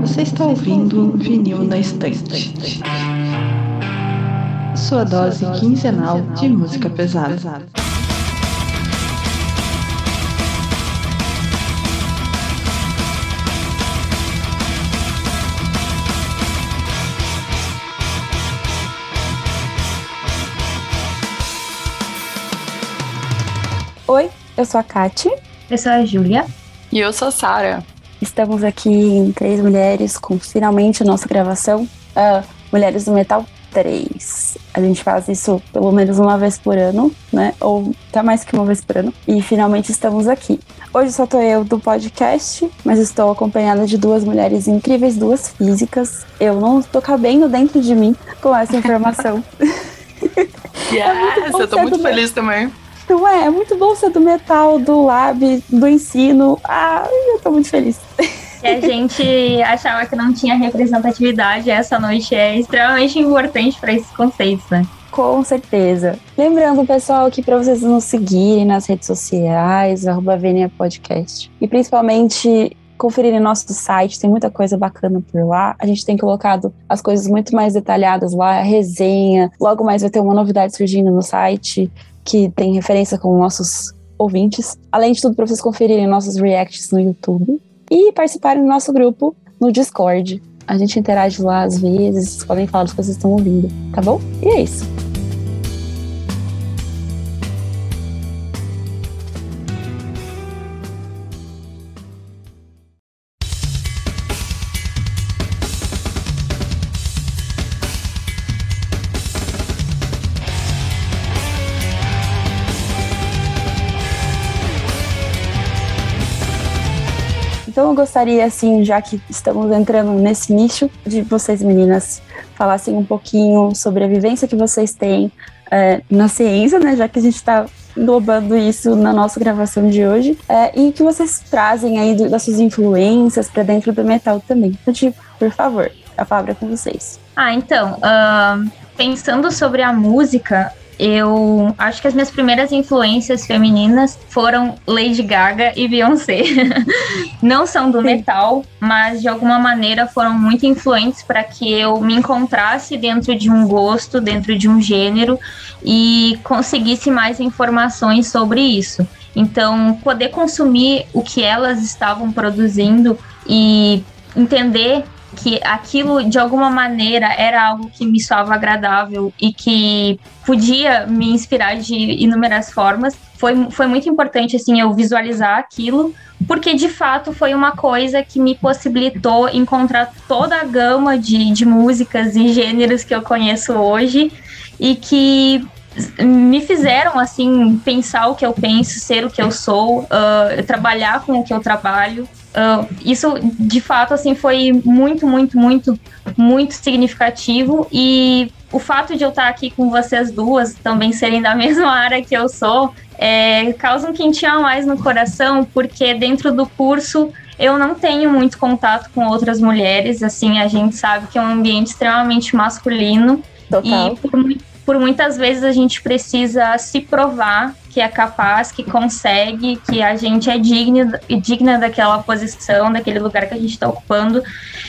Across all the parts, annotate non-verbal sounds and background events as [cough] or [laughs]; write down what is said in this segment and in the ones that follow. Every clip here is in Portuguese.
Você está ouvindo Vinil na Estante. Sua dose quinzenal de música pesada. Oi, eu sou a Kati. Eu sou a Júlia. E eu sou a Sara. Estamos aqui em Três Mulheres com finalmente a nossa gravação uh, Mulheres do Metal 3. A gente faz isso pelo menos uma vez por ano, né? Ou até mais que uma vez por ano. E finalmente estamos aqui. Hoje só tô eu do podcast, mas estou acompanhada de duas mulheres incríveis, duas físicas. Eu não estou cabendo dentro de mim com essa informação. [laughs] yes, é eu tô muito feliz também. Não é? É muito bom ser do metal, do lab, do ensino. Ah, eu tô muito feliz. E a gente achava que não tinha representatividade. Essa noite é extremamente importante para esses conceitos, né? Com certeza. Lembrando, pessoal, que para vocês nos seguirem nas redes sociais, arroba Podcast. E principalmente conferirem nosso site, tem muita coisa bacana por lá. A gente tem colocado as coisas muito mais detalhadas lá, a resenha. Logo mais vai ter uma novidade surgindo no site que tem referência com nossos ouvintes. Além de tudo, para vocês conferirem nossos reacts no YouTube e participarem do nosso grupo no Discord. A gente interage lá às vezes, podem falar coisas que estão ouvindo, tá bom? E é isso. Eu gostaria, assim, já que estamos entrando nesse nicho, de vocês meninas falassem um pouquinho sobre a vivência que vocês têm é, na ciência, né? Já que a gente está englobando isso na nossa gravação de hoje, é, e que vocês trazem aí do, das suas influências para dentro do metal também. Então, tipo, por favor, a palavra é com vocês. Ah, então, uh, pensando sobre a música, eu acho que as minhas primeiras influências femininas foram Lady Gaga e Beyoncé. [laughs] Não são do metal, mas de alguma maneira foram muito influentes para que eu me encontrasse dentro de um gosto, dentro de um gênero e conseguisse mais informações sobre isso. Então, poder consumir o que elas estavam produzindo e entender que aquilo de alguma maneira era algo que me soava agradável e que podia me inspirar de inúmeras formas. Foi, foi muito importante assim eu visualizar aquilo, porque de fato foi uma coisa que me possibilitou encontrar toda a gama de, de músicas e gêneros que eu conheço hoje e que me fizeram assim pensar o que eu penso, ser o que eu sou, uh, trabalhar com o que eu trabalho. Uh, isso de fato assim foi muito, muito, muito, muito significativo e o fato de eu estar aqui com vocês duas, também serem da [laughs] mesma área que eu sou, é, causa um quentinho a mais no coração, porque dentro do curso eu não tenho muito contato com outras mulheres, assim, a gente sabe que é um ambiente extremamente masculino. Total. E por muito por muitas vezes a gente precisa se provar que é capaz, que consegue, que a gente é digna, digna daquela posição, daquele lugar que a gente está ocupando.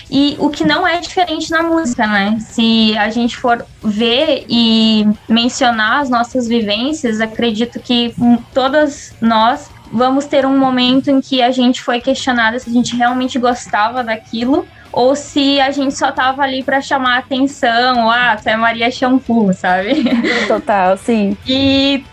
E o que não é diferente na música, né? Se a gente for ver e mencionar as nossas vivências, acredito que todas nós vamos ter um momento em que a gente foi questionada se a gente realmente gostava daquilo ou se a gente só tava ali para chamar atenção, ah, tu é Maria Shampoo, sabe? [laughs] Total, sim. E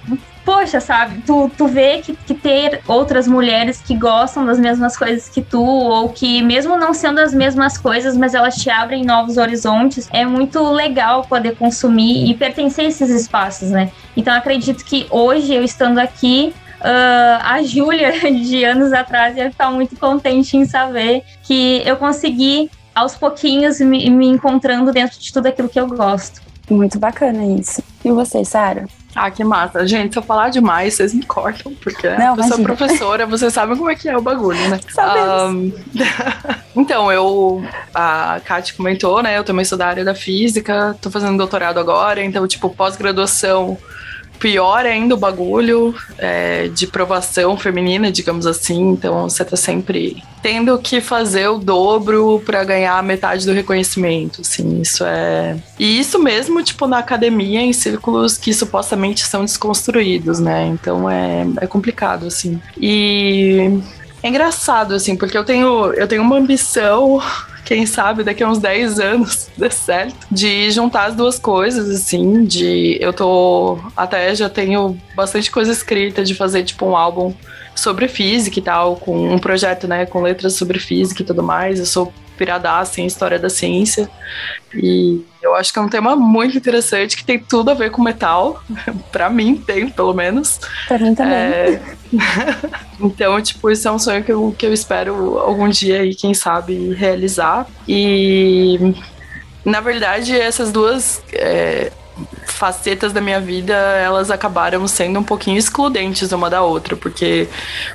poxa, sabe, tu, tu vê que, que ter outras mulheres que gostam das mesmas coisas que tu, ou que mesmo não sendo as mesmas coisas, mas elas te abrem novos horizontes, é muito legal poder consumir e pertencer a esses espaços, né? Então acredito que hoje, eu estando aqui, Uh, a Júlia, [laughs] de anos atrás, ia ficar muito contente em saber que eu consegui, aos pouquinhos, me, me encontrando dentro de tudo aquilo que eu gosto. Muito bacana isso. E você, Sara? Ah, que massa. Gente, se eu falar demais, vocês me cortam, porque Não, eu sou professora, [laughs] vocês sabem como é que é o bagulho, né? Sabemos. [laughs] Um... então, eu. A Kate comentou, né? Eu também sou da área da física, tô fazendo doutorado agora, então, tipo, pós-graduação pior ainda o bagulho é, de provação feminina, digamos assim. Então você tá sempre tendo que fazer o dobro para ganhar metade do reconhecimento, assim, isso é... E isso mesmo, tipo, na academia, em círculos que supostamente são desconstruídos, né? Então é, é complicado, assim. E é engraçado, assim, porque eu tenho, eu tenho uma ambição quem sabe daqui a uns 10 anos [laughs] dê certo, de juntar as duas coisas, assim, de eu tô até já tenho bastante coisa escrita de fazer tipo um álbum sobre física e tal, com um projeto, né, com letras sobre física e tudo mais. Eu sou piradaça em história da ciência e eu acho que é um tema muito interessante que tem tudo a ver com metal. [laughs] para mim tem, pelo menos. Para mim também. É... [laughs] então, tipo, isso é um sonho que eu, que eu espero algum dia aí, quem sabe, realizar. E na verdade, essas duas é, facetas da minha vida, elas acabaram sendo um pouquinho excludentes uma da outra, porque,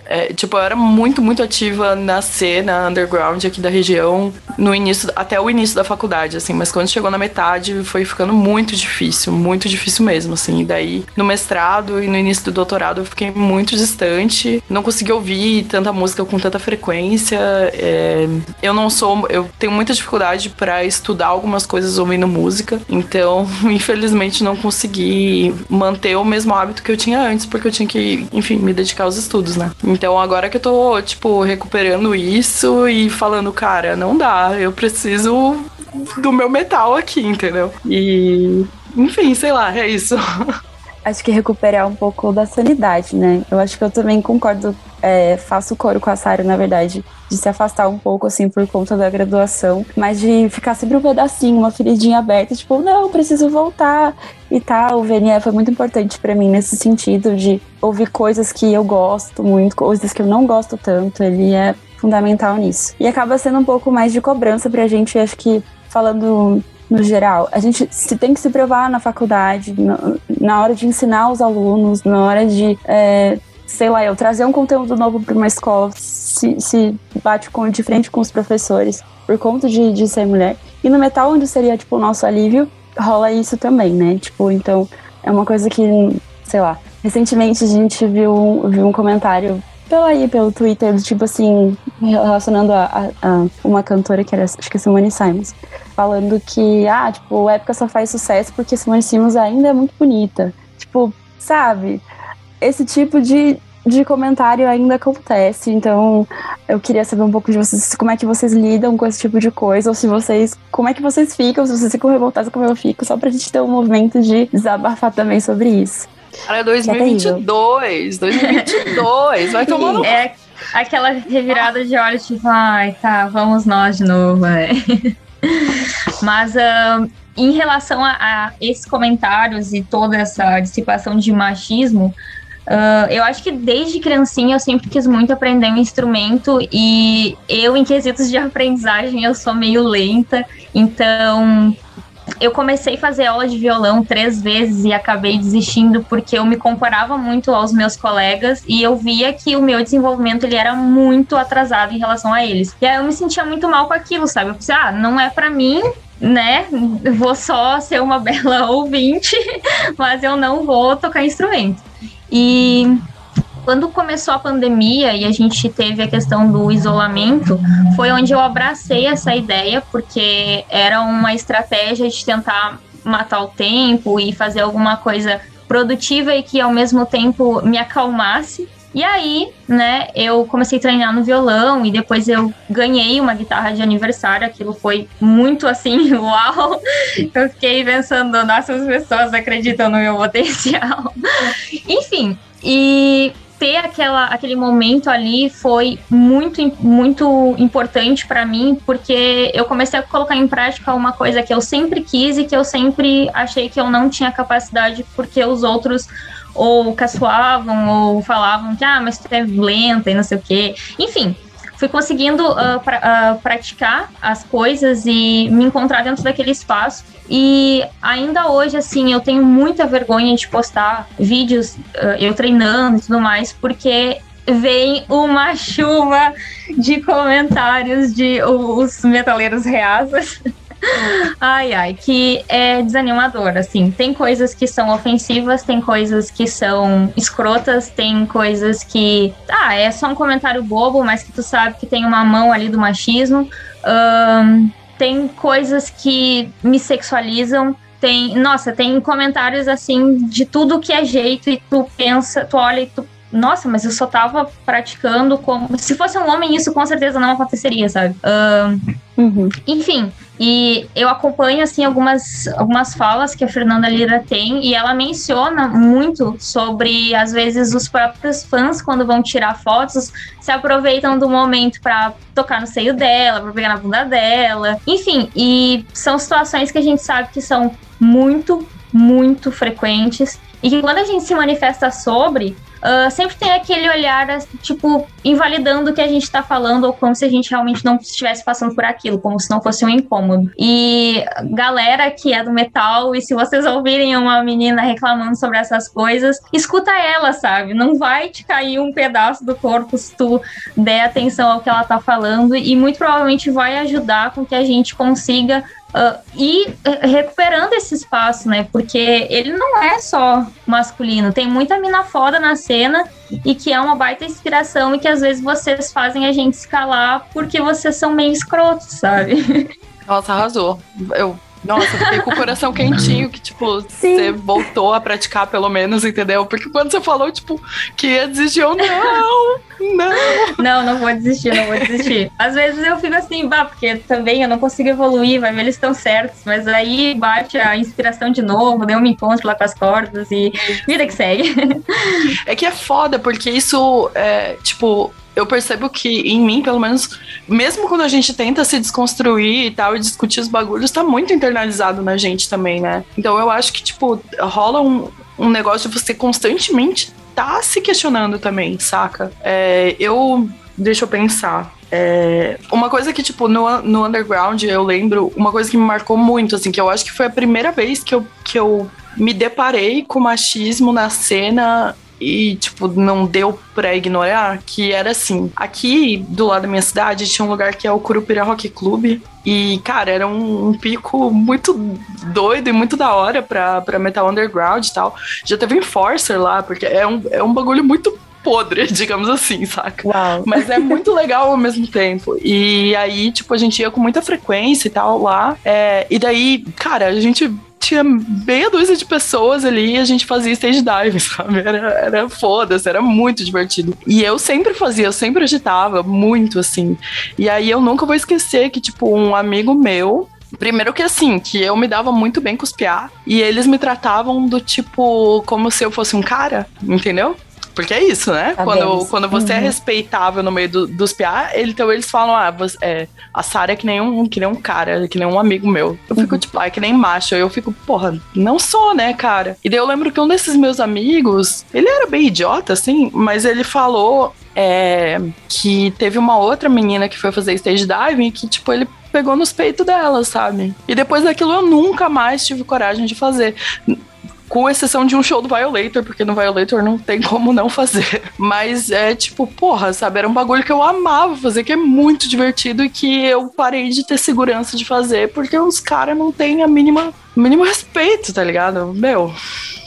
é, tipo, eu era muito, muito ativa na cena underground aqui da região, no início, até o início da faculdade, assim, mas quando chegou na metade foi ficando muito difícil, muito difícil mesmo, assim, e daí no mestrado e no início do doutorado eu fiquei muito distante, não consegui ouvir tanta música com tanta frequência, é, eu não sou, eu tenho muita dificuldade para estudar algumas coisas ouvindo música, então, [laughs] infelizmente, não consegui manter o mesmo hábito que eu tinha antes, porque eu tinha que, enfim, me dedicar aos estudos, né? Então agora que eu tô, tipo, recuperando isso e falando, cara, não dá, eu preciso do meu metal aqui, entendeu? E, enfim, sei lá, é isso. [laughs] Acho que recuperar um pouco da sanidade, né? Eu acho que eu também concordo é, faço coro com a Sara, na verdade, de se afastar um pouco, assim, por conta da graduação, mas de ficar sempre um pedacinho, uma feridinha aberta, tipo, não, preciso voltar e tal. O VNE foi muito importante para mim nesse sentido de ouvir coisas que eu gosto muito, coisas que eu não gosto tanto. Ele é fundamental nisso. E acaba sendo um pouco mais de cobrança pra gente, acho que falando no geral. A gente se tem que se provar na faculdade, na, na hora de ensinar os alunos, na hora de é, sei lá, eu trazer um conteúdo novo para uma escola se, se bate com, de frente com os professores por conta de, de ser mulher. E no metal, onde seria, tipo, o nosso alívio, rola isso também, né? Tipo, então, é uma coisa que, sei lá, recentemente a gente viu, viu um comentário pelo aí, pelo Twitter, tipo assim, relacionando a, a, a, uma cantora que era, acho que é Simone Simons, falando que, ah, tipo, época só faz sucesso porque Simone Simons ainda é muito bonita. Tipo, sabe? esse tipo de, de comentário ainda acontece. Então, eu queria saber um pouco de vocês, como é que vocês lidam com esse tipo de coisa, ou se vocês, como é que vocês ficam, se vocês ficam revoltados como eu fico, só pra gente ter um movimento de desabafar também sobre isso. Cara, 2022, 2022, vai tomar no... É aquela revirada de olhos, tipo, ai, tá, vamos nós de novo, é. Mas uh, em relação a, a esses comentários e toda essa dissipação de machismo, Uh, eu acho que desde criancinha eu sempre quis muito aprender um instrumento e eu, em quesitos de aprendizagem, eu sou meio lenta, então eu comecei a fazer aula de violão três vezes e acabei desistindo porque eu me comparava muito aos meus colegas e eu via que o meu desenvolvimento ele era muito atrasado em relação a eles. E aí eu me sentia muito mal com aquilo, sabe? Eu pensei, ah, não é para mim, né? Vou só ser uma [laughs] bela ouvinte, mas eu não vou tocar instrumento. E quando começou a pandemia e a gente teve a questão do isolamento, foi onde eu abracei essa ideia, porque era uma estratégia de tentar matar o tempo e fazer alguma coisa produtiva e que ao mesmo tempo me acalmasse. E aí, né, eu comecei a treinar no violão e depois eu ganhei uma guitarra de aniversário. Aquilo foi muito assim, [laughs] uau! Eu fiquei pensando, nossa, as pessoas acreditam no meu potencial. [laughs] Enfim, e ter aquela, aquele momento ali foi muito, muito importante para mim, porque eu comecei a colocar em prática uma coisa que eu sempre quis e que eu sempre achei que eu não tinha capacidade, porque os outros ou caçoavam, ou falavam que, ah, mas tu é lenta e não sei o quê. Enfim, fui conseguindo uh, pra, uh, praticar as coisas e me encontrar dentro daquele espaço. E ainda hoje, assim, eu tenho muita vergonha de postar vídeos uh, eu treinando e tudo mais, porque vem uma [laughs] chuva de comentários de os metaleiros reasas ai, ai, que é desanimador, assim. Tem coisas que são ofensivas, tem coisas que são escrotas, tem coisas que, ah, é só um comentário bobo, mas que tu sabe que tem uma mão ali do machismo. Um, tem coisas que me sexualizam, tem, nossa, tem comentários assim de tudo que é jeito e tu pensa, tu olha e tu nossa, mas eu só tava praticando como. Se fosse um homem, isso com certeza não aconteceria, sabe? uhum. Enfim, e eu acompanho, assim, algumas, algumas falas que a Fernanda Lira tem, e ela menciona muito sobre, às vezes, os próprios fãs, quando vão tirar fotos, se aproveitam do momento para tocar no seio dela, pra pegar na bunda dela. Enfim, e são situações que a gente sabe que são muito, muito frequentes. E que quando a gente se manifesta sobre, uh, sempre tem aquele olhar, tipo, invalidando o que a gente tá falando, ou como se a gente realmente não estivesse passando por aquilo, como se não fosse um incômodo. E galera que é do metal, e se vocês ouvirem uma menina reclamando sobre essas coisas, escuta ela, sabe? Não vai te cair um pedaço do corpo se tu der atenção ao que ela tá falando, e muito provavelmente vai ajudar com que a gente consiga Uh, e uh, recuperando esse espaço, né? Porque ele não é só masculino, tem muita mina foda na cena e que é uma baita inspiração e que às vezes vocês fazem a gente escalar porque vocês são meio escrotos, sabe? [laughs] Nossa, arrasou. Eu nossa, fiquei com o coração quentinho que, tipo, você voltou a praticar pelo menos, entendeu? Porque quando você falou, tipo, que ia desistir, eu não, não. Não, não vou desistir, não vou desistir. Às vezes eu fico assim, bah, porque também eu não consigo evoluir, vai ver, eles estão certos, mas aí bate a inspiração de novo, deu um me encontro lá com as cordas e vida que segue. É que é foda, porque isso, é, tipo, eu percebo que em mim, pelo menos, mesmo quando a gente tenta se desconstruir e tal, e discutir os bagulhos, tá muito internalizado na gente também, né? Então eu acho que, tipo, rola um, um negócio de você constantemente tá se questionando também, saca? É, eu. Deixa eu pensar. É, uma coisa que, tipo, no, no underground, eu lembro, uma coisa que me marcou muito, assim, que eu acho que foi a primeira vez que eu, que eu me deparei com machismo na cena e, tipo, não deu pra ignorar, que era assim. Aqui, do lado da minha cidade, tinha um lugar que é o Curupira Rock Club. E, cara, era um, um pico muito doido e muito da hora pra, pra metal underground e tal. Já teve Enforcer lá, porque é um, é um bagulho muito podre, [laughs] digamos assim, saca? Uau. Mas é muito legal ao mesmo tempo. E aí, tipo, a gente ia com muita frequência e tal lá. É, e daí, cara, a gente tinha meia dúzia de pessoas ali e a gente fazia stage dive, [laughs] sabe? Era, era foda-se, era muito divertido. E eu sempre fazia, eu sempre agitava muito, assim. E aí eu nunca vou esquecer que, tipo, um amigo meu, Primeiro que assim, que eu me dava muito bem com os piá e eles me tratavam do tipo como se eu fosse um cara, entendeu? Porque é isso, né? Tá quando, quando você é uhum. é respeitável no meio do, dos PA, ele, então eles falam, ah, você, é, a Sarah é que nem, um, que nem um cara, que nem um amigo meu. Eu fico, uhum. tipo, ah, é que nem macho. Eu fico, porra, não sou, né, cara? E daí eu lembro que um desses meus amigos, ele era bem idiota, assim, mas ele falou é, que teve uma outra menina que foi fazer stage diving que, tipo, ele pegou nos peitos dela, sabe? E depois daquilo eu nunca mais tive coragem de fazer com exceção de um show do Violator, porque no Violator não tem [laughs] como não fazer. Mas é tipo, porra, sabe? Era um bagulho que eu amava fazer, que é muito divertido e que eu parei de ter segurança de fazer, porque os caras não têm a mínima, mínimo respeito, tá ligado? Meu,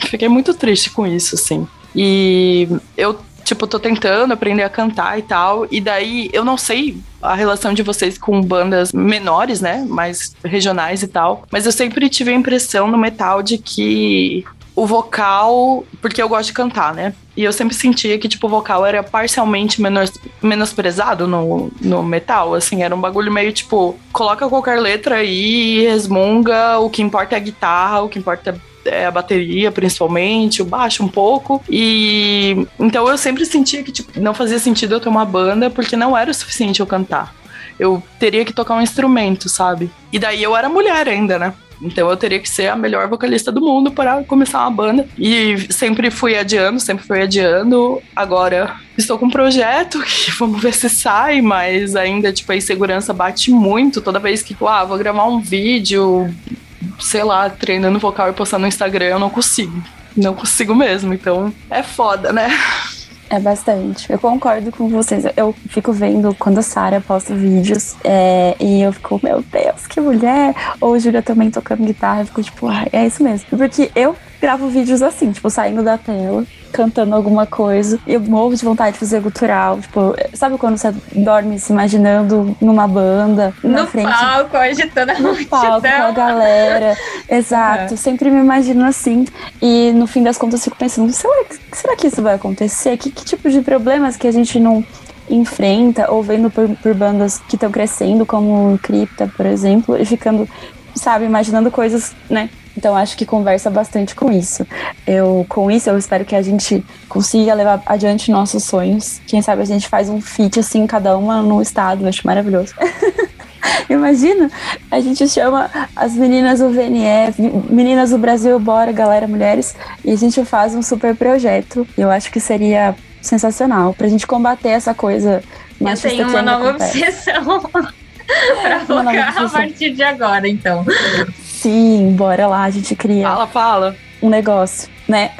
fiquei muito triste com isso, assim. E eu tipo, tô tentando aprender a cantar e tal. E daí eu não sei a relação de vocês com bandas menores, né? Mais regionais e tal. Mas eu sempre tive a impressão no metal de que o vocal, porque eu gosto de cantar, né? E eu sempre sentia que, tipo, o vocal era parcialmente menos, menosprezado no, no metal, assim, era um bagulho meio, tipo, coloca qualquer letra aí, resmunga, o que importa é a guitarra, o que importa é a bateria, principalmente, o baixo um pouco. E então eu sempre sentia que tipo, não fazia sentido eu ter uma banda porque não era o suficiente eu cantar. Eu teria que tocar um instrumento, sabe? E daí eu era mulher ainda, né? Então eu teria que ser a melhor vocalista do mundo para começar uma banda. E sempre fui adiando, sempre fui adiando. Agora estou com um projeto [laughs] que vamos ver se sai, mas ainda, tipo, a insegurança bate muito toda vez que, ah, vou gravar um vídeo, sei lá, treinando vocal e postando no Instagram, eu não consigo. Não consigo mesmo. Então é foda, né? É bastante. Eu concordo com vocês. Eu fico vendo quando a Sarah posta vídeos é, e eu fico, meu Deus, que mulher! Ou Júlia também tocando guitarra, eu fico tipo, ah, é isso mesmo. Porque eu gravo vídeos assim, tipo, saindo da tela, cantando alguma coisa. Eu morro de vontade de fazer gutural. Tipo, sabe quando você dorme se imaginando numa banda? No frente, palco, agitando a No palco, com a galera. Exato. Sempre me imagino assim. E no fim das contas, eu fico pensando: será, será que isso vai acontecer? Que, que tipo de problemas que a gente não enfrenta, ou vendo por, por bandas que estão crescendo, como Cripta, por exemplo, e ficando, sabe, imaginando coisas, né, então acho que conversa bastante com isso. Eu com isso eu espero que a gente consiga levar adiante nossos sonhos. Quem sabe a gente faz um feat assim cada uma no estado, eu acho maravilhoso. [laughs] Imagina, a gente chama as meninas do VNF, meninas do Brasil, bora, galera, mulheres, e a gente faz um super projeto. Eu acho que seria sensacional pra gente combater essa coisa Eu tenho uma nova acontece. obsessão [laughs] pra focar a partir de agora, então. Sim, bora lá, a gente cria. Fala, fala. Um negócio, né?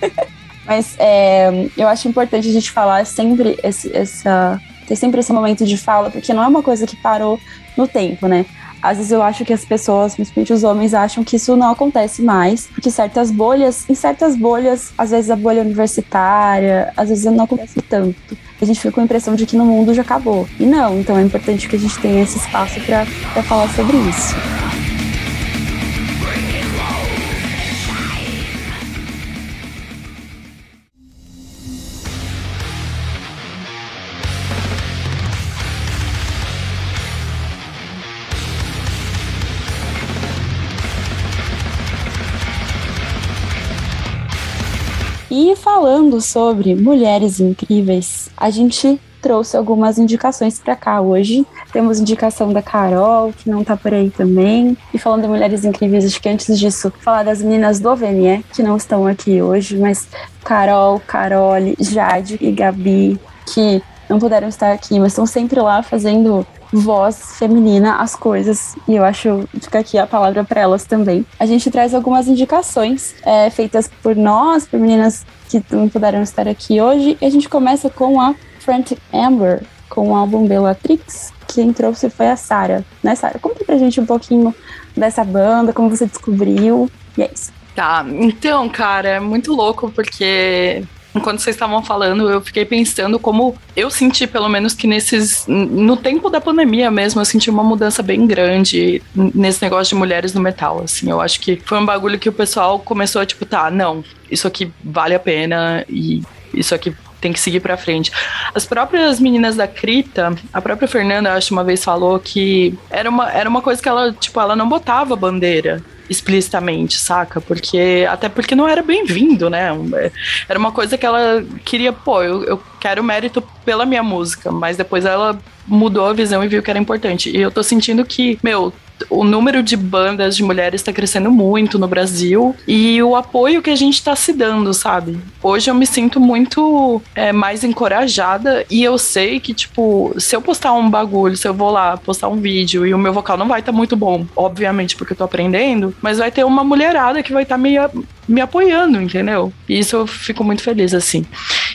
[laughs] Mas é, eu acho importante a gente falar sempre esse, essa. ter sempre esse momento de fala, porque não é uma coisa que parou no tempo, né? Às vezes eu acho que as pessoas, principalmente os homens, acham que isso não acontece mais, porque certas bolhas, em certas bolhas, às vezes a bolha universitária, às vezes não acontece tanto. A gente fica com a impressão de que no mundo já acabou. E não, então é importante que a gente tenha esse espaço para falar sobre isso. Falando sobre mulheres incríveis, a gente trouxe algumas indicações para cá hoje. Temos indicação da Carol, que não tá por aí também. E falando de mulheres incríveis, acho que antes disso, falar das meninas do OVNE, que não estão aqui hoje, mas Carol, Carole, Jade e Gabi, que não puderam estar aqui, mas estão sempre lá fazendo voz feminina às coisas. E eu acho, fica aqui a palavra para elas também. A gente traz algumas indicações é, feitas por nós, por meninas que não puderam estar aqui hoje. E a gente começa com a Frantic Amber, com o álbum Bellatrix. Quem trouxe foi a Sarah. Né, Sarah? Conta pra gente um pouquinho dessa banda, como você descobriu. E é isso. Tá, então, cara, é muito louco porque enquanto vocês estavam falando, eu fiquei pensando como eu senti, pelo menos, que nesses. No tempo da pandemia mesmo, eu senti uma mudança bem grande nesse negócio de mulheres no metal. Assim, eu acho que foi um bagulho que o pessoal começou a, tipo, tá, não, isso aqui vale a pena e isso aqui tem que seguir para frente. As próprias meninas da Crita, a própria Fernanda, acho uma vez falou que era uma, era uma coisa que ela, tipo, ela não botava bandeira explicitamente, saca? Porque até porque não era bem-vindo, né? Era uma coisa que ela queria, pô, eu, eu quero mérito pela minha música, mas depois ela mudou a visão e viu que era importante. E eu tô sentindo que, meu, o número de bandas de mulheres está crescendo muito no Brasil e o apoio que a gente está se dando, sabe? Hoje eu me sinto muito é, mais encorajada e eu sei que, tipo, se eu postar um bagulho, se eu vou lá postar um vídeo e o meu vocal não vai estar tá muito bom, obviamente, porque eu tô aprendendo, mas vai ter uma mulherada que vai estar tá me apoiando, entendeu? E isso eu fico muito feliz, assim.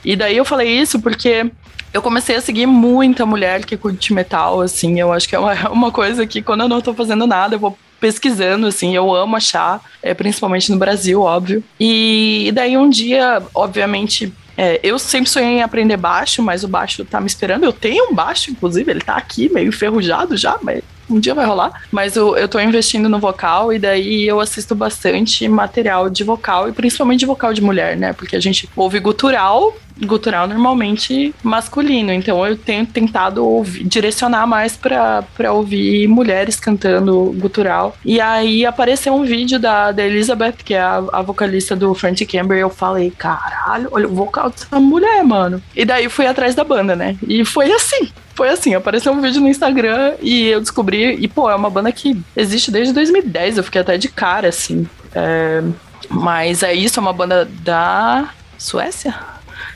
E daí eu falei isso porque eu comecei a seguir muita mulher que curte metal, assim. Eu acho que é uma, [laughs] uma coisa que quando eu não tô fazendo nada, eu vou pesquisando, assim, eu amo achar, é, principalmente no Brasil, óbvio. E, e daí um dia, obviamente, é, eu sempre sonhei em aprender baixo, mas o baixo tá me esperando. Eu tenho um baixo, inclusive, ele tá aqui, meio enferrujado já, mas um dia vai rolar. Mas eu, eu tô investindo no vocal e daí eu assisto bastante material de vocal e principalmente de vocal de mulher, né? Porque a gente ouve gutural gutural normalmente masculino, então eu tenho tentado ouvir, direcionar mais para ouvir mulheres cantando gutural. E aí apareceu um vídeo da, da Elizabeth, que é a, a vocalista do Frantic Camber, e eu falei, caralho, olha o vocal dessa mulher, mano. E daí fui atrás da banda, né? E foi assim. Foi assim, apareceu um vídeo no Instagram e eu descobri, e pô, é uma banda que existe desde 2010, eu fiquei até de cara, assim. É, mas é isso, é uma banda da Suécia?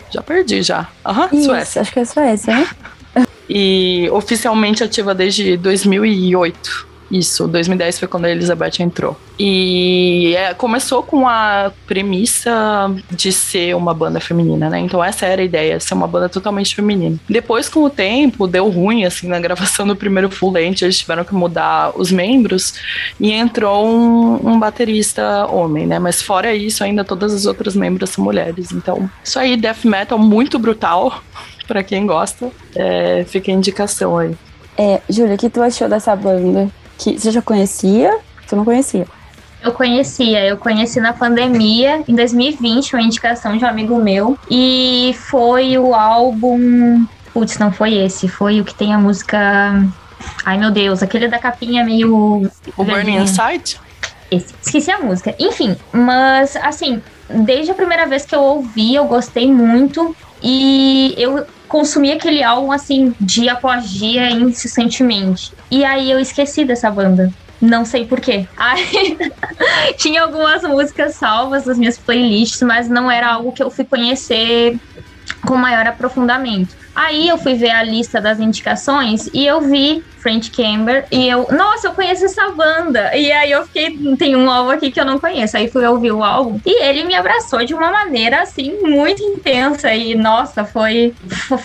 Já perdi já. Aham, uhum, Suécia. Acho que é Suécia, né? [laughs] e oficialmente ativa desde 2008. Isso, 2010 foi quando a Elizabeth entrou. E é, começou com a premissa de ser uma banda feminina, né? Então essa era a ideia, ser uma banda totalmente feminina. Depois, com o tempo, deu ruim, assim, na gravação do primeiro full length, eles tiveram que mudar os membros e entrou um, um baterista homem, né? Mas fora isso, ainda todas as outras membros são mulheres. Então, isso aí, death metal muito brutal, [laughs] para quem gosta, é, fica a indicação aí. É, Júlia, o que tu achou dessa banda? Que você já conhecia? Tu não conhecia? Eu conhecia, eu conheci na pandemia, em 2020, uma indicação de um amigo meu. E foi o álbum. Putz, não foi esse, foi o que tem a música. Ai meu Deus, aquele da capinha meio. O Burning Inside? Esse. Esqueci a música. Enfim, mas assim, desde a primeira vez que eu ouvi, eu gostei muito. E eu consumi aquele álbum assim, dia após dia, incessantemente. E aí eu esqueci dessa banda. Não sei porquê. [laughs] Tinha algumas músicas salvas nas minhas playlists, mas não era algo que eu fui conhecer com maior aprofundamento. Aí eu fui ver a lista das indicações e eu vi French Camber e eu, nossa, eu conheço essa banda. E aí eu fiquei, tem um álbum aqui que eu não conheço. Aí fui ouvir o álbum e ele me abraçou de uma maneira assim muito intensa e nossa, foi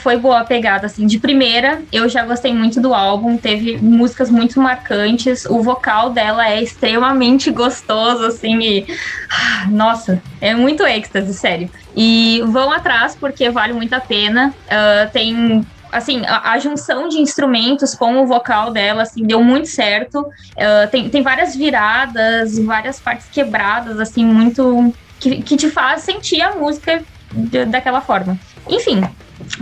foi boa a pegada assim. De primeira, eu já gostei muito do álbum, teve músicas muito marcantes, o vocal dela é extremamente gostoso assim e nossa, é muito êxtase, sério. E vão atrás porque vale muito a pena. Uh, tem assim, a, a, junção de instrumentos com o vocal dela, assim, deu muito certo. Uh, tem, tem várias viradas, várias partes quebradas, assim, muito. que, que te faz sentir a música de, daquela forma. Enfim.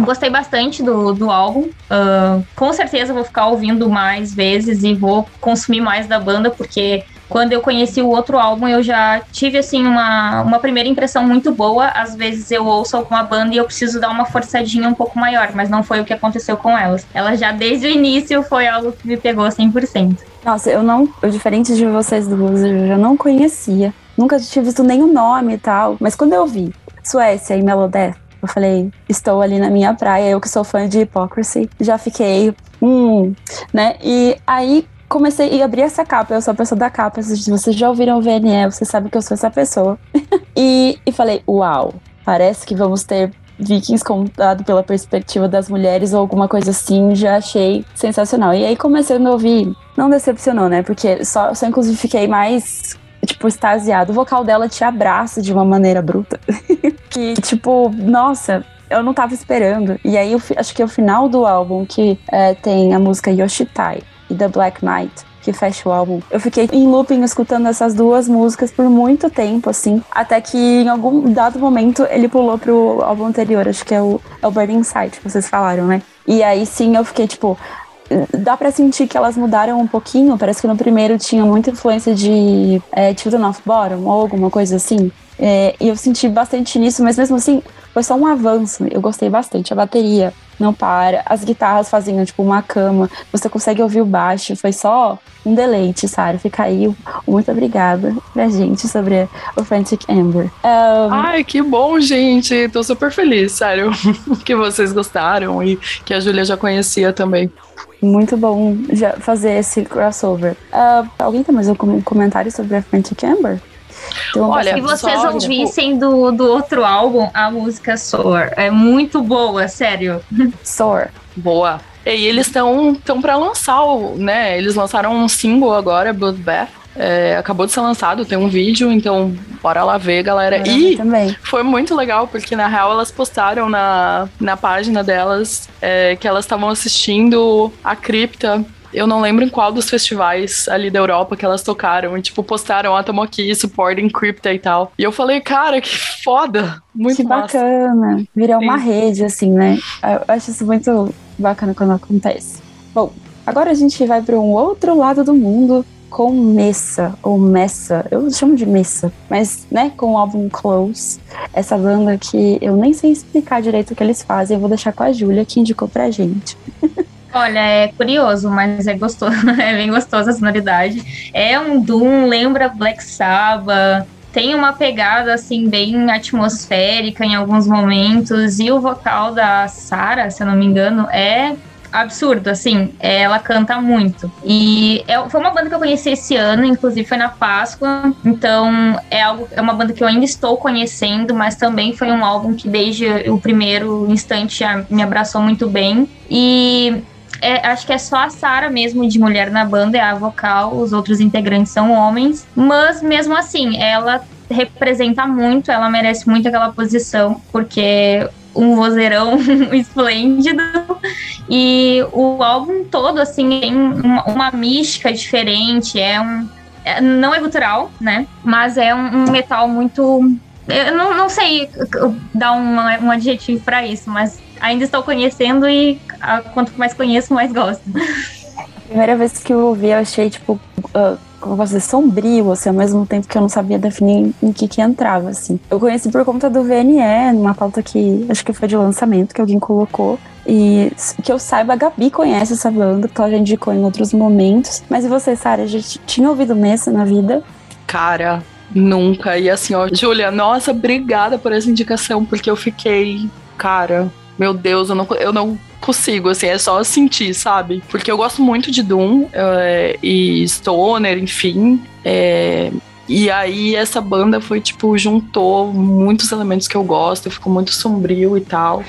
Gostei bastante do, do álbum. Uh, com certeza vou ficar ouvindo mais vezes e vou consumir mais da banda, porque quando eu conheci o outro álbum, eu já tive, assim, uma, uma primeira impressão muito boa. Às vezes eu ouço alguma banda e eu preciso dar uma forçadinha um pouco maior, mas não foi o que aconteceu com elas. Ela já, desde o início, foi algo que me pegou 100%. Nossa, eu não, eu, diferente de vocês duas, eu já não conhecia. Nunca tinha visto nenhum nome e tal. Mas quando eu vi Suécia e Melodeth, eu falei, estou ali na minha praia, eu que sou fã de Hypocrisy, já fiquei, hum, né? E aí comecei a abrir essa capa, eu sou a pessoa da capa. Vocês já ouviram o VNE, você sabe que eu sou essa pessoa. [laughs] e, e falei, uau, parece que vamos ter Vikings contado pela perspectiva das mulheres ou alguma coisa assim, já achei sensacional. E aí comecei a ouvir, não decepcionou, né? Porque só, só inclusive fiquei mais, tipo, extasiado. O vocal dela te abraça de uma maneira bruta. [laughs] que, tipo, nossa, eu não tava esperando. E aí, eu, acho que é o final do álbum que é, tem a música Yoshitai e The Black Knight que fecha o álbum. Eu fiquei em looping escutando essas duas músicas por muito tempo, assim, até que em algum dado momento ele pulou pro álbum anterior, acho que é o, é o Burning Sight, que vocês falaram, né? E aí sim eu fiquei tipo. Dá pra sentir que elas mudaram um pouquinho. Parece que no primeiro tinha muita influência de é, Children of Bottom ou alguma coisa assim. É, e eu senti bastante nisso, mas mesmo assim, foi só um avanço. Eu gostei bastante. A bateria, não para. As guitarras faziam tipo uma cama, você consegue ouvir o baixo, foi só um deleite, Sara. Fica aí, muito obrigada pra gente sobre o Frantic Amber. Um... Ai, que bom, gente. Tô super feliz, sério, [laughs] que vocês gostaram e que a Júlia já conhecia também. Muito bom já fazer esse crossover. Uh, alguém tem mais algum comentário sobre a Frantic Amber? Então, Olha, se vocês só, ouvissem tipo... do, do outro álbum, a música Soar. É muito boa, sério. [laughs] Soar. Boa. E eles estão tão para lançar, né? Eles lançaram um single agora, Bloodbath. É, acabou de ser lançado, tem um vídeo, então bora lá ver, galera. Bora e também. foi muito legal, porque na real elas postaram na, na página delas é, que elas estavam assistindo a cripta eu não lembro em qual dos festivais ali da Europa que elas tocaram. E, tipo, postaram, ah, tamo aqui, supporting Crypta e tal. E eu falei, cara, que foda! Muito Que massa. bacana. Virar uma rede, assim, né? Eu acho isso muito bacana quando acontece. Bom, agora a gente vai para um outro lado do mundo com Messa, ou Messa, eu chamo de Messa, mas, né, com o álbum Close, essa banda que eu nem sei explicar direito o que eles fazem, eu vou deixar com a Júlia, que indicou pra gente. [laughs] Olha, é curioso, mas é gostoso, [laughs] é bem gostosa a sonoridade. É um Doom, lembra Black Sabbath, tem uma pegada assim bem atmosférica em alguns momentos e o vocal da Sarah, se eu não me engano, é absurdo, assim. Ela canta muito. E é, foi uma banda que eu conheci esse ano, inclusive foi na Páscoa. Então é algo, é uma banda que eu ainda estou conhecendo, mas também foi um álbum que desde o primeiro instante me abraçou muito bem. E é, acho que é só a Sara mesmo de mulher na banda, é a vocal, os outros integrantes são homens. Mas mesmo assim, ela representa muito, ela merece muito aquela posição, porque um vozeirão [laughs] esplêndido. E o álbum todo, assim, tem uma, uma mística diferente, é um. É, não é gutural, né? Mas é um, um metal muito. Eu não, não sei dar um, um adjetivo para isso, mas ainda estou conhecendo e a, quanto mais conheço, mais gosto. A primeira vez que eu ouvi, eu achei, tipo, uh, como posso dizer, sombrio, assim, ao mesmo tempo que eu não sabia definir em que que entrava, assim. Eu conheci por conta do VNE, numa pauta que acho que foi de lançamento que alguém colocou. E que eu saiba, a Gabi conhece essa banda, porque ela já indicou em outros momentos. Mas e você, Sara, já tinha ouvido Messa na vida? Cara, nunca. E assim, ó, Júlia, nossa, obrigada por essa indicação, porque eu fiquei, cara, meu Deus, eu não, eu não consigo, assim, é só sentir, sabe? Porque eu gosto muito de Doom é, e Stoner, enfim. É, e aí essa banda foi, tipo, juntou muitos elementos que eu gosto, ficou muito sombrio e tal.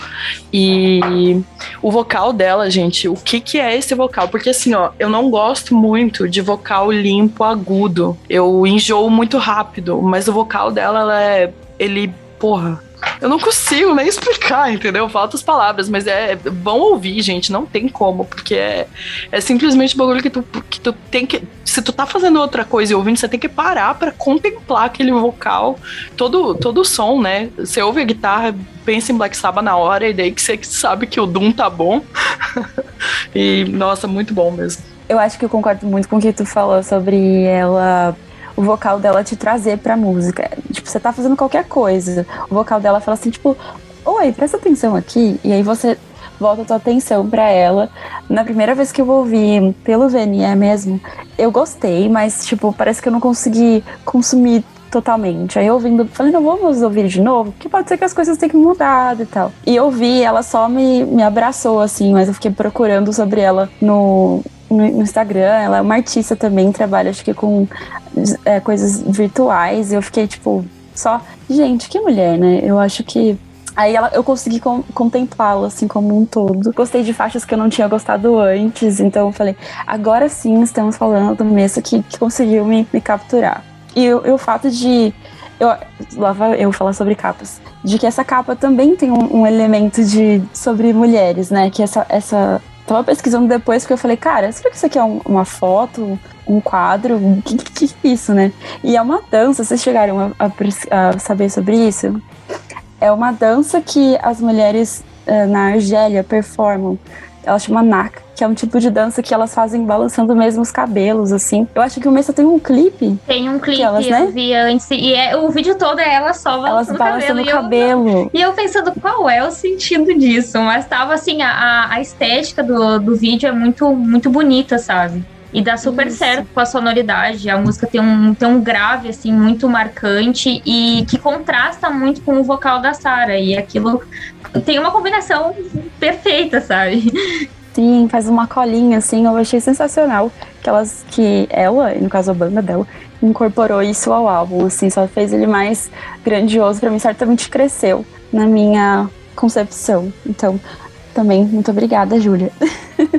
E o vocal dela, gente, o que que é esse vocal? Porque assim, ó, eu não gosto muito de vocal limpo, agudo. Eu enjoo muito rápido, mas o vocal dela, ela é ele, porra, eu não consigo nem explicar, entendeu? Faltam as palavras, mas é bom ouvir, gente, não tem como, porque é, é simplesmente o bagulho que tu, que tu tem que. Se tu tá fazendo outra coisa e ouvindo, você tem que parar para contemplar aquele vocal, todo, todo o som, né? Você ouve a guitarra, pensa em Black Sabbath na hora, e daí que você sabe que o Doom tá bom. [laughs] e, nossa, muito bom mesmo. Eu acho que eu concordo muito com o que tu falou sobre ela o vocal dela te trazer pra música. Tipo, você tá fazendo qualquer coisa. O vocal dela fala assim, tipo, oi, presta atenção aqui. E aí você volta a tua atenção para ela. Na primeira vez que eu ouvi pelo VNE mesmo, eu gostei, mas, tipo, parece que eu não consegui consumir totalmente. Aí ouvindo, falei, não vamos ouvir de novo, porque pode ser que as coisas tenham mudado e tal. E ouvi, ela só me, me abraçou, assim, mas eu fiquei procurando sobre ela no, no, Instagram. Ela é uma artista também, trabalha acho que com é, coisas virtuais. E eu fiquei tipo, só, gente, que mulher, né? Eu acho que Aí ela, eu consegui com, contemplá-la assim como um todo. Gostei de faixas que eu não tinha gostado antes, então eu falei, agora sim estamos falando do Messa que, que conseguiu me, me capturar. E, e, o fato de. Eu, lá vai eu falar sobre capas. De que essa capa também tem um, um elemento de sobre mulheres, né? Que essa, essa tava pesquisando depois porque eu falei, cara, será que isso aqui é um, uma foto, um quadro? O que, que, que, é isso, né? E é uma dança, vocês chegaram a, a, a saber sobre isso? É uma dança que as mulheres uh, na Argélia performam. Ela chama Nak que é um tipo de dança que elas fazem balançando mesmo os cabelos, assim. Eu acho que o Messa tem um clipe. Tem um clipe, elas, né? eu vi antes. E é, o vídeo todo é ela só balançando, elas balançando o cabelo. E eu, e eu pensando, qual é o sentido disso? Mas tava assim, a, a estética do, do vídeo é muito, muito bonita, sabe? E dá super Isso. certo com a sonoridade. A música tem um, tem um grave, assim, muito marcante e que contrasta muito com o vocal da Sarah. E aquilo tem uma combinação perfeita, sabe? Sim, faz uma colinha assim, eu achei sensacional que elas que ela, no caso a banda dela, incorporou isso ao álbum, assim, só fez ele mais grandioso para mim, certamente cresceu na minha concepção. Então, também muito obrigada, Júlia.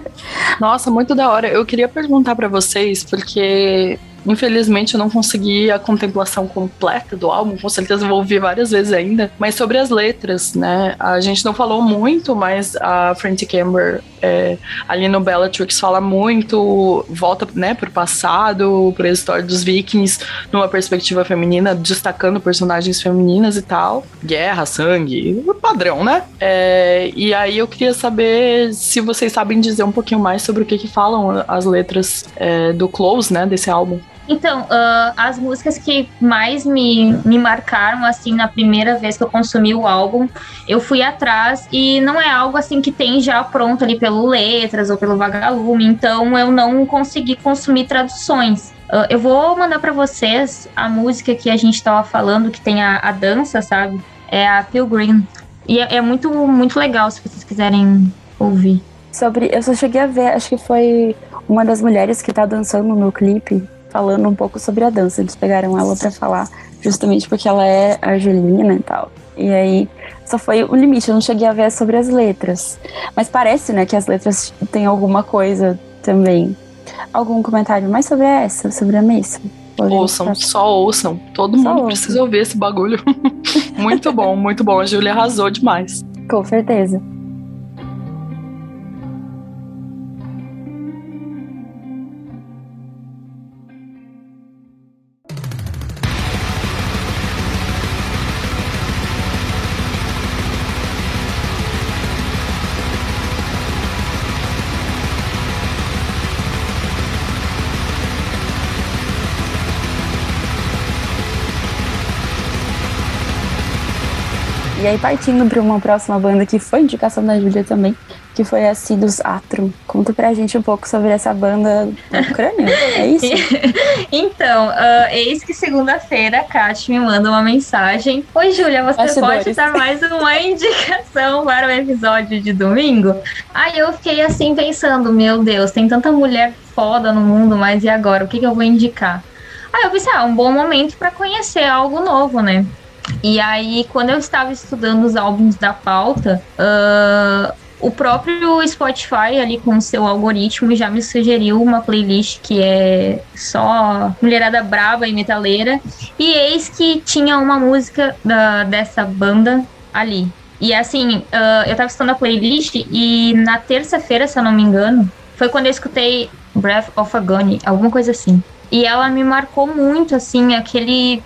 [laughs] Nossa, muito da hora. Eu queria perguntar para vocês porque Infelizmente eu não consegui a contemplação completa do álbum, com certeza vou ouvir várias vezes ainda, mas sobre as letras, né? A gente não falou muito, mas a Frantic Amber é, ali no Bellatrix fala muito, volta né, pro passado, pra história dos vikings, numa perspectiva feminina, destacando personagens femininas e tal. Guerra, sangue, padrão, né? É, e aí eu queria saber se vocês sabem dizer um pouquinho mais sobre o que, que falam as letras é, do Close, né, desse álbum. Então, uh, as músicas que mais me, me marcaram, assim, na primeira vez que eu consumi o álbum, eu fui atrás e não é algo, assim, que tem já pronto ali pelo Letras ou pelo Vagalume, então eu não consegui consumir traduções. Uh, eu vou mandar para vocês a música que a gente tava falando, que tem a, a dança, sabe? É a Pilgrim. E é, é muito, muito legal se vocês quiserem ouvir. sobre. Eu só cheguei a ver, acho que foi uma das mulheres que tá dançando no clipe, falando um pouco sobre a dança. Eles pegaram ela para falar, justamente porque ela é argelina e tal. E aí só foi o limite, eu não cheguei a ver sobre as letras. Mas parece, né, que as letras têm alguma coisa também. Algum comentário mais sobre essa, sobre a missa? Ouçam, só ouçam. Todo só mundo ouçam. precisa ouvir esse bagulho. [laughs] muito bom, muito bom. A Júlia arrasou demais. Com certeza. E aí, partindo para uma próxima banda que foi indicação da Júlia também, que foi a Sidus Atrum. Conta pra gente um pouco sobre essa banda da Ucrânia, é isso? [laughs] então, uh, eis que segunda-feira a Kat me manda uma mensagem. Oi, Júlia, você Bastidores. pode dar mais uma [laughs] indicação para o episódio de domingo? Aí eu fiquei assim pensando, meu Deus, tem tanta mulher foda no mundo, mas e agora? O que, que eu vou indicar? Aí eu pensei, ah, um bom momento para conhecer algo novo, né? E aí, quando eu estava estudando os álbuns da pauta, uh, o próprio Spotify, ali com o seu algoritmo, já me sugeriu uma playlist que é só mulherada braba e metaleira. E eis que tinha uma música da, dessa banda ali. E assim, uh, eu tava escutando a playlist e na terça-feira, se eu não me engano, foi quando eu escutei Breath of Agony, alguma coisa assim. E ela me marcou muito, assim, aquele.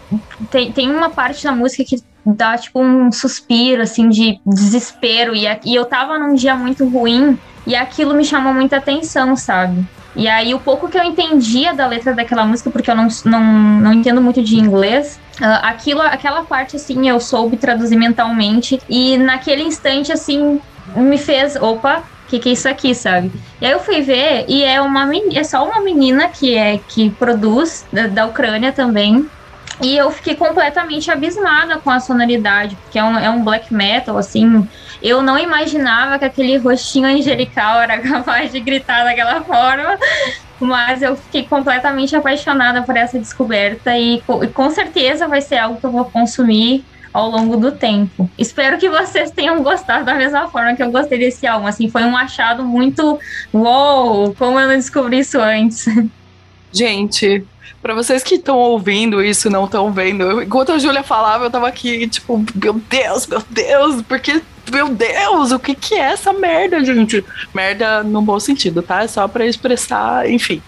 Tem, tem uma parte da música que dá, tipo, um suspiro, assim, de desespero. E, e eu tava num dia muito ruim e aquilo me chamou muita atenção, sabe? E aí, o pouco que eu entendia da letra daquela música, porque eu não, não, não entendo muito de inglês, uh, aquilo, aquela parte, assim, eu soube traduzir mentalmente. E naquele instante, assim, me fez, opa, que, que é isso aqui, sabe? E aí eu fui ver e é uma é só uma menina que é que produz da, da Ucrânia também. E eu fiquei completamente abismada com a sonoridade, porque é um, é um black metal, assim. Eu não imaginava que aquele rostinho angelical era [laughs] capaz de gritar daquela forma, mas eu fiquei completamente apaixonada por essa descoberta e, e com certeza vai ser algo que eu vou consumir ao longo do tempo. Espero que vocês tenham gostado da mesma forma que eu gostei desse álbum. Assim, foi um achado muito uou, como eu não descobri isso antes. [laughs] Gente, para vocês que estão ouvindo isso, não estão vendo, enquanto a Júlia falava, eu tava aqui, tipo, meu Deus, meu Deus, porque, meu Deus, o que que é essa merda, gente? Merda no bom sentido, tá? É só pra expressar, enfim.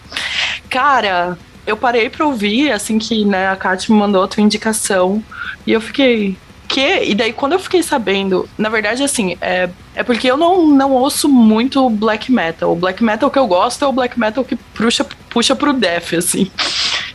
Cara, eu parei pra ouvir, assim que né, a Kátia me mandou outra indicação, e eu fiquei. Que? E daí, quando eu fiquei sabendo, na verdade, assim, é, é porque eu não, não ouço muito black metal. O black metal que eu gosto é o black metal que puxa, puxa pro death, assim.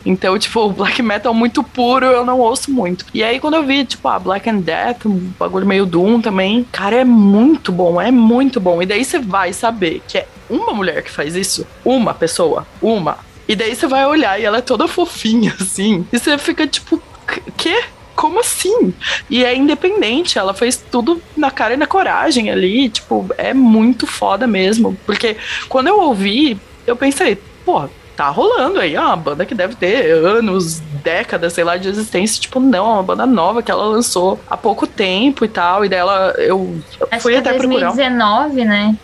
Então, tipo, o black metal muito puro eu não ouço muito. E aí, quando eu vi, tipo, a Black and Death, um bagulho meio Doom também, cara, é muito bom, é muito bom. E daí você vai saber que é uma mulher que faz isso, uma pessoa, uma, e daí você vai olhar e ela é toda fofinha, [laughs] assim. E você fica tipo, quê? Como assim? E é independente, ela fez tudo na cara e na coragem ali, tipo, é muito foda mesmo. Porque quando eu ouvi, eu pensei, pô, tá rolando aí, é uma banda que deve ter anos, décadas, sei lá, de existência. Tipo, não, é uma banda nova que ela lançou há pouco tempo e tal. E dela eu Acho fui que até é 2019, procurar. né?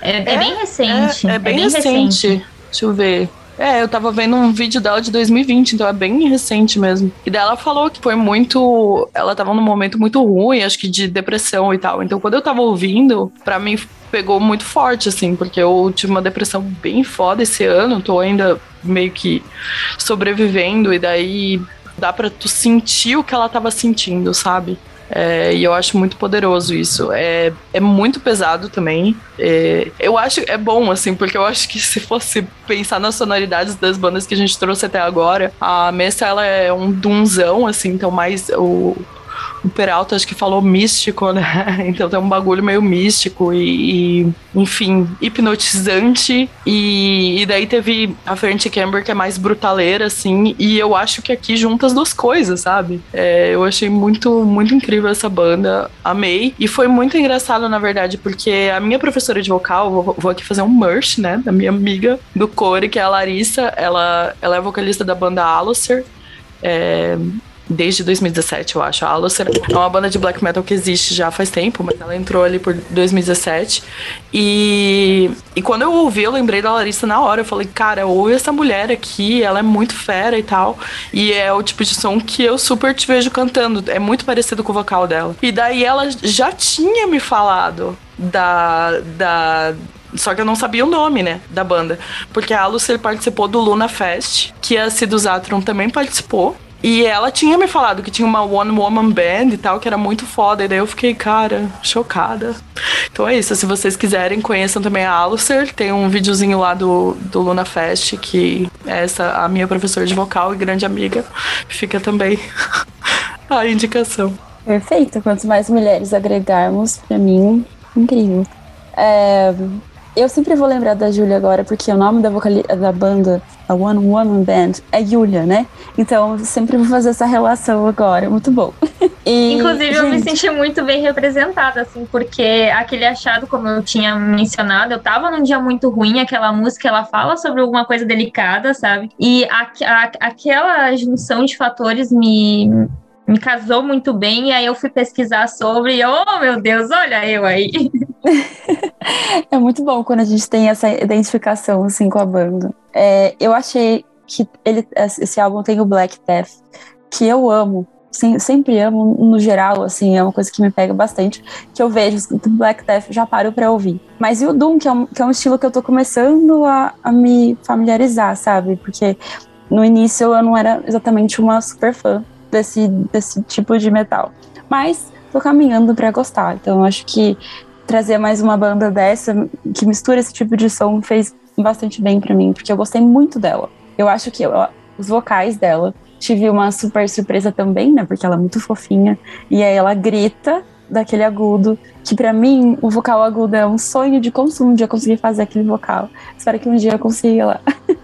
É, é, é, bem recente. É, é bem, é bem recente. recente. Deixa eu ver. É, eu tava vendo um vídeo dela de 2020, então é bem recente mesmo. E daí ela falou que foi muito. Ela tava num momento muito ruim, acho que de depressão e tal. Então quando eu tava ouvindo, pra mim pegou muito forte, assim, porque eu tive uma depressão bem foda esse ano, tô ainda meio que sobrevivendo, e daí dá pra tu sentir o que ela tava sentindo, sabe? É, e eu acho muito poderoso isso. É, é muito pesado também. É, eu acho é bom, assim, porque eu acho que se fosse pensar nas sonoridades das bandas que a gente trouxe até agora, a Messa ela é um dunzão, assim, então mais o o Peralta acho que falou místico, né? [laughs] Então tem um bagulho meio místico e, e enfim, hipnotizante. E, e, daí teve a Fernand Camber, que é mais brutaleira, assim. E eu acho que aqui junta as duas coisas, sabe? É, eu achei muito, muito incrível essa banda. Amei. E foi muito engraçado, na verdade, porque a minha professora de vocal, vou, vou aqui fazer um merch, né? Da minha amiga do core, que é a Larissa. Ela, ela é vocalista da banda Alucer. É, desde 2017, eu acho. A Alucer é uma banda de black metal que existe já faz tempo, mas ela entrou ali por 2017. E, e quando eu ouvi, eu lembrei da Larissa na hora. Eu falei, cara, ouve essa mulher aqui, ela é muito fera e tal. E é o tipo de som que eu super te vejo cantando. É muito parecido com o vocal dela. E daí ela já tinha me falado da, da só que eu não sabia o nome, né, da banda. Porque a Lucy participou do Luna Fest, que a Cidus Atron também participou. E ela tinha me falado que tinha uma One Woman Band e tal, que era muito foda. E daí eu fiquei, cara, chocada. Então é isso. Se vocês quiserem, conheçam também a Alucer. Tem um videozinho lá do, do Luna Fest, que é essa a minha professora de vocal e grande amiga. Fica também [laughs] a indicação. Perfeito. Quanto mais mulheres agregarmos, para mim, incrível. É, eu sempre vou lembrar da Julia agora, porque o nome da, da banda, a One Woman Band, é Julia, né? Então sempre vou fazer essa relação agora, muito bom. [laughs] E, Inclusive, gente... eu me senti muito bem representada, assim, porque aquele achado, como eu tinha mencionado, eu tava num dia muito ruim, aquela música, ela fala sobre alguma coisa delicada, sabe? E a, a, aquela junção de fatores me, me casou muito bem, e aí eu fui pesquisar sobre, e, oh meu Deus, olha eu aí. [laughs] é muito bom quando a gente tem essa identificação assim com a banda. É, eu achei que ele, esse álbum tem o Black Death, que eu amo. Sim, sempre amo no geral, assim, é uma coisa que me pega bastante, que eu vejo o Black Death já paro para ouvir. Mas e o Doom, que é, um, que é um estilo que eu tô começando a, a me familiarizar, sabe? Porque no início eu não era exatamente uma super fã desse, desse tipo de metal. Mas tô caminhando para gostar. Então acho que trazer mais uma banda dessa que mistura esse tipo de som fez bastante bem para mim, porque eu gostei muito dela. Eu acho que eu, os vocais dela tive uma super surpresa também, né? Porque ela é muito fofinha e aí ela grita daquele agudo, que para mim o vocal agudo é um sonho de consumo, um dia conseguir fazer aquele vocal. Espero que um dia eu consiga lá.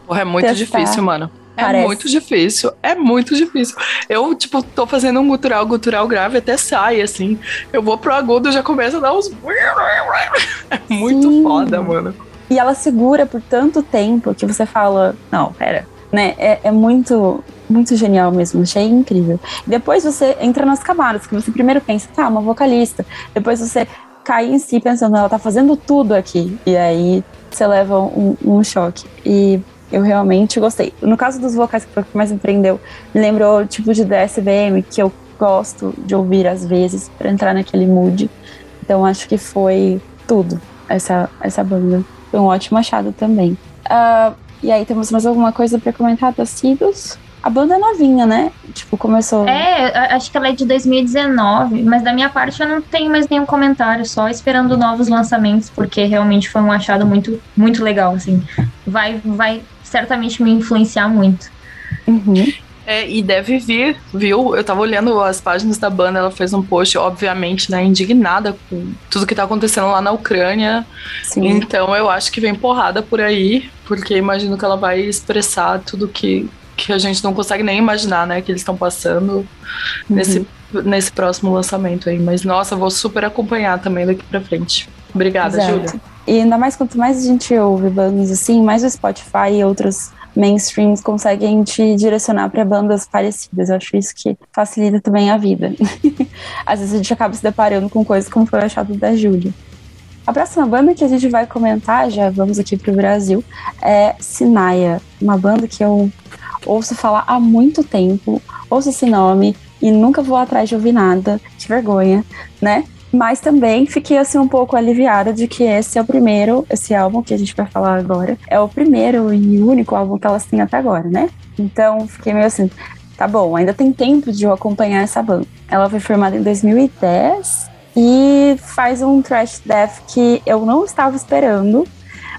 Porra, é muito difícil, mano. É Parece. muito difícil, é muito difícil. Eu, tipo, tô fazendo um gutural, gutural grave até sai, assim. Eu vou pro agudo e já começa a dar uns. [laughs] É muito Sim. foda, mano. E ela segura por tanto tempo que você fala, não, pera, né? É, é muito, muito genial mesmo, achei incrível. Depois você entra nas camadas, que você primeiro pensa, tá, uma vocalista. Depois você cai em si pensando, ela tá fazendo tudo aqui. E aí você leva um, um choque. E eu realmente gostei. No caso dos vocais que foi o que mais me prendeu, me lembrou o tipo de DSBM que eu gosto de ouvir às vezes para entrar naquele mood. Então acho que foi tudo essa, essa banda. Foi um ótimo achado também. Uh, e aí, temos mais alguma coisa para comentar Sidos? A banda é novinha, né? Tipo, começou. É, acho que ela é de 2019, mas da minha parte eu não tenho mais nenhum comentário, só esperando novos lançamentos, porque realmente foi um achado muito, muito legal, assim. Vai, vai certamente me influenciar muito. Uhum. É, e deve vir, viu? Eu tava olhando as páginas da banda, ela fez um post, obviamente, né, indignada com tudo que tá acontecendo lá na Ucrânia. Sim. Então eu acho que vem porrada por aí, porque imagino que ela vai expressar tudo que, que a gente não consegue nem imaginar, né, que eles estão passando uhum. nesse, nesse próximo lançamento aí. Mas nossa, vou super acompanhar também daqui pra frente. Obrigada, Exato. Júlia. E ainda mais quanto mais a gente ouve bandas assim, mais o Spotify e outros mainstreams conseguem te direcionar para bandas parecidas. Eu acho isso que facilita também a vida. [laughs] Às vezes a gente acaba se deparando com coisas como foi o achado da Júlia. A próxima banda que a gente vai comentar, já vamos aqui para o Brasil, é Sinaia, uma banda que eu ouço falar há muito tempo, ouço esse nome e nunca vou atrás de ouvir nada, que vergonha, né? Mas também fiquei assim um pouco aliviada de que esse é o primeiro, esse álbum que a gente vai falar agora, é o primeiro e único álbum que elas têm até agora, né? Então fiquei meio assim, tá bom, ainda tem tempo de eu acompanhar essa banda. Ela foi formada em 2010 e faz um thrash death que eu não estava esperando,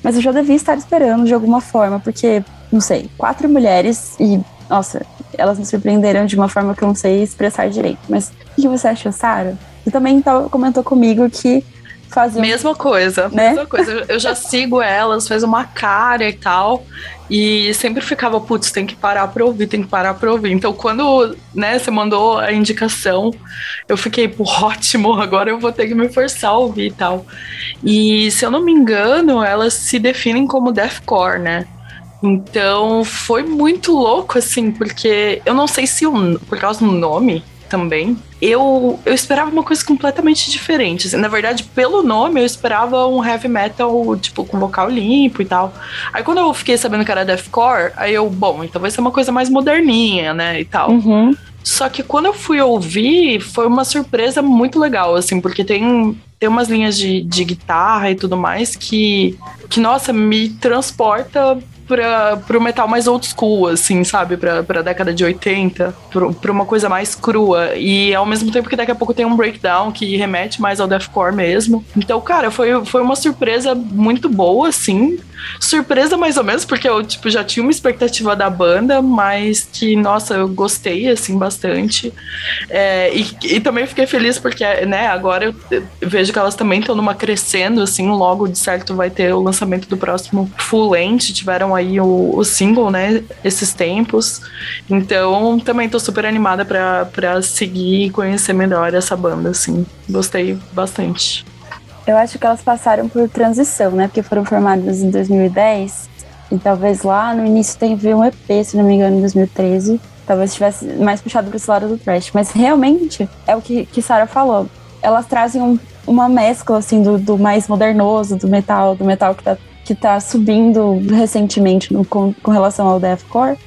mas eu já devia estar esperando de alguma forma, porque, não sei, quatro mulheres e nossa, elas me surpreenderam de uma forma que eu não sei expressar direito. Mas o que você achou, Sara? Você também tá, comentou comigo que fazia. Mesma coisa, né? mesma coisa. Eu já sigo elas, fez uma cara e tal. E sempre ficava, putz, tem que parar pra ouvir, tem que parar pra ouvir. Então, quando né, você mandou a indicação, eu fiquei, pô, ótimo, agora eu vou ter que me forçar a ouvir e tal. E se eu não me engano, elas se definem como deathcore, né? Então foi muito louco, assim, porque eu não sei se o, por causa do nome também, eu, eu esperava uma coisa completamente diferente. Assim, na verdade, pelo nome, eu esperava um heavy metal, tipo, com vocal limpo e tal. Aí quando eu fiquei sabendo que era deathcore, aí eu, bom, então vai ser uma coisa mais moderninha, né, e tal. Uhum. Só que quando eu fui ouvir, foi uma surpresa muito legal, assim, porque tem, tem umas linhas de, de guitarra e tudo mais que, que, nossa, me transporta pra, pro metal mais old school, assim, sabe? Pra, pra década de 80, pra, pra uma coisa mais crua. E ao mesmo tempo que daqui a pouco tem um breakdown que remete mais ao deathcore mesmo. Então, cara, foi, foi uma surpresa muito boa, assim. Surpresa mais ou menos, porque eu, tipo, já tinha uma expectativa da banda, mas que, nossa, eu gostei, assim, bastante. É, e, e também fiquei feliz porque, né, agora eu vejo que elas também estão numa crescendo, assim, logo de certo vai ter o lançamento do próximo full length, tiveram aí o, o single, né, esses tempos. Então, também tô super animada para seguir e conhecer melhor essa banda, assim. Gostei bastante. Eu acho que elas passaram por transição, né? Porque foram formadas em 2010 e talvez lá no início teve um EP, se não me engano, em 2013. Talvez estivesse mais puxado para esse lado do thrash. Mas realmente é o que, que Sarah falou. Elas trazem um, uma mescla assim do, do, mais modernoso, do metal, do metal que tá, que tá subindo recentemente no, com, com relação ao deathcore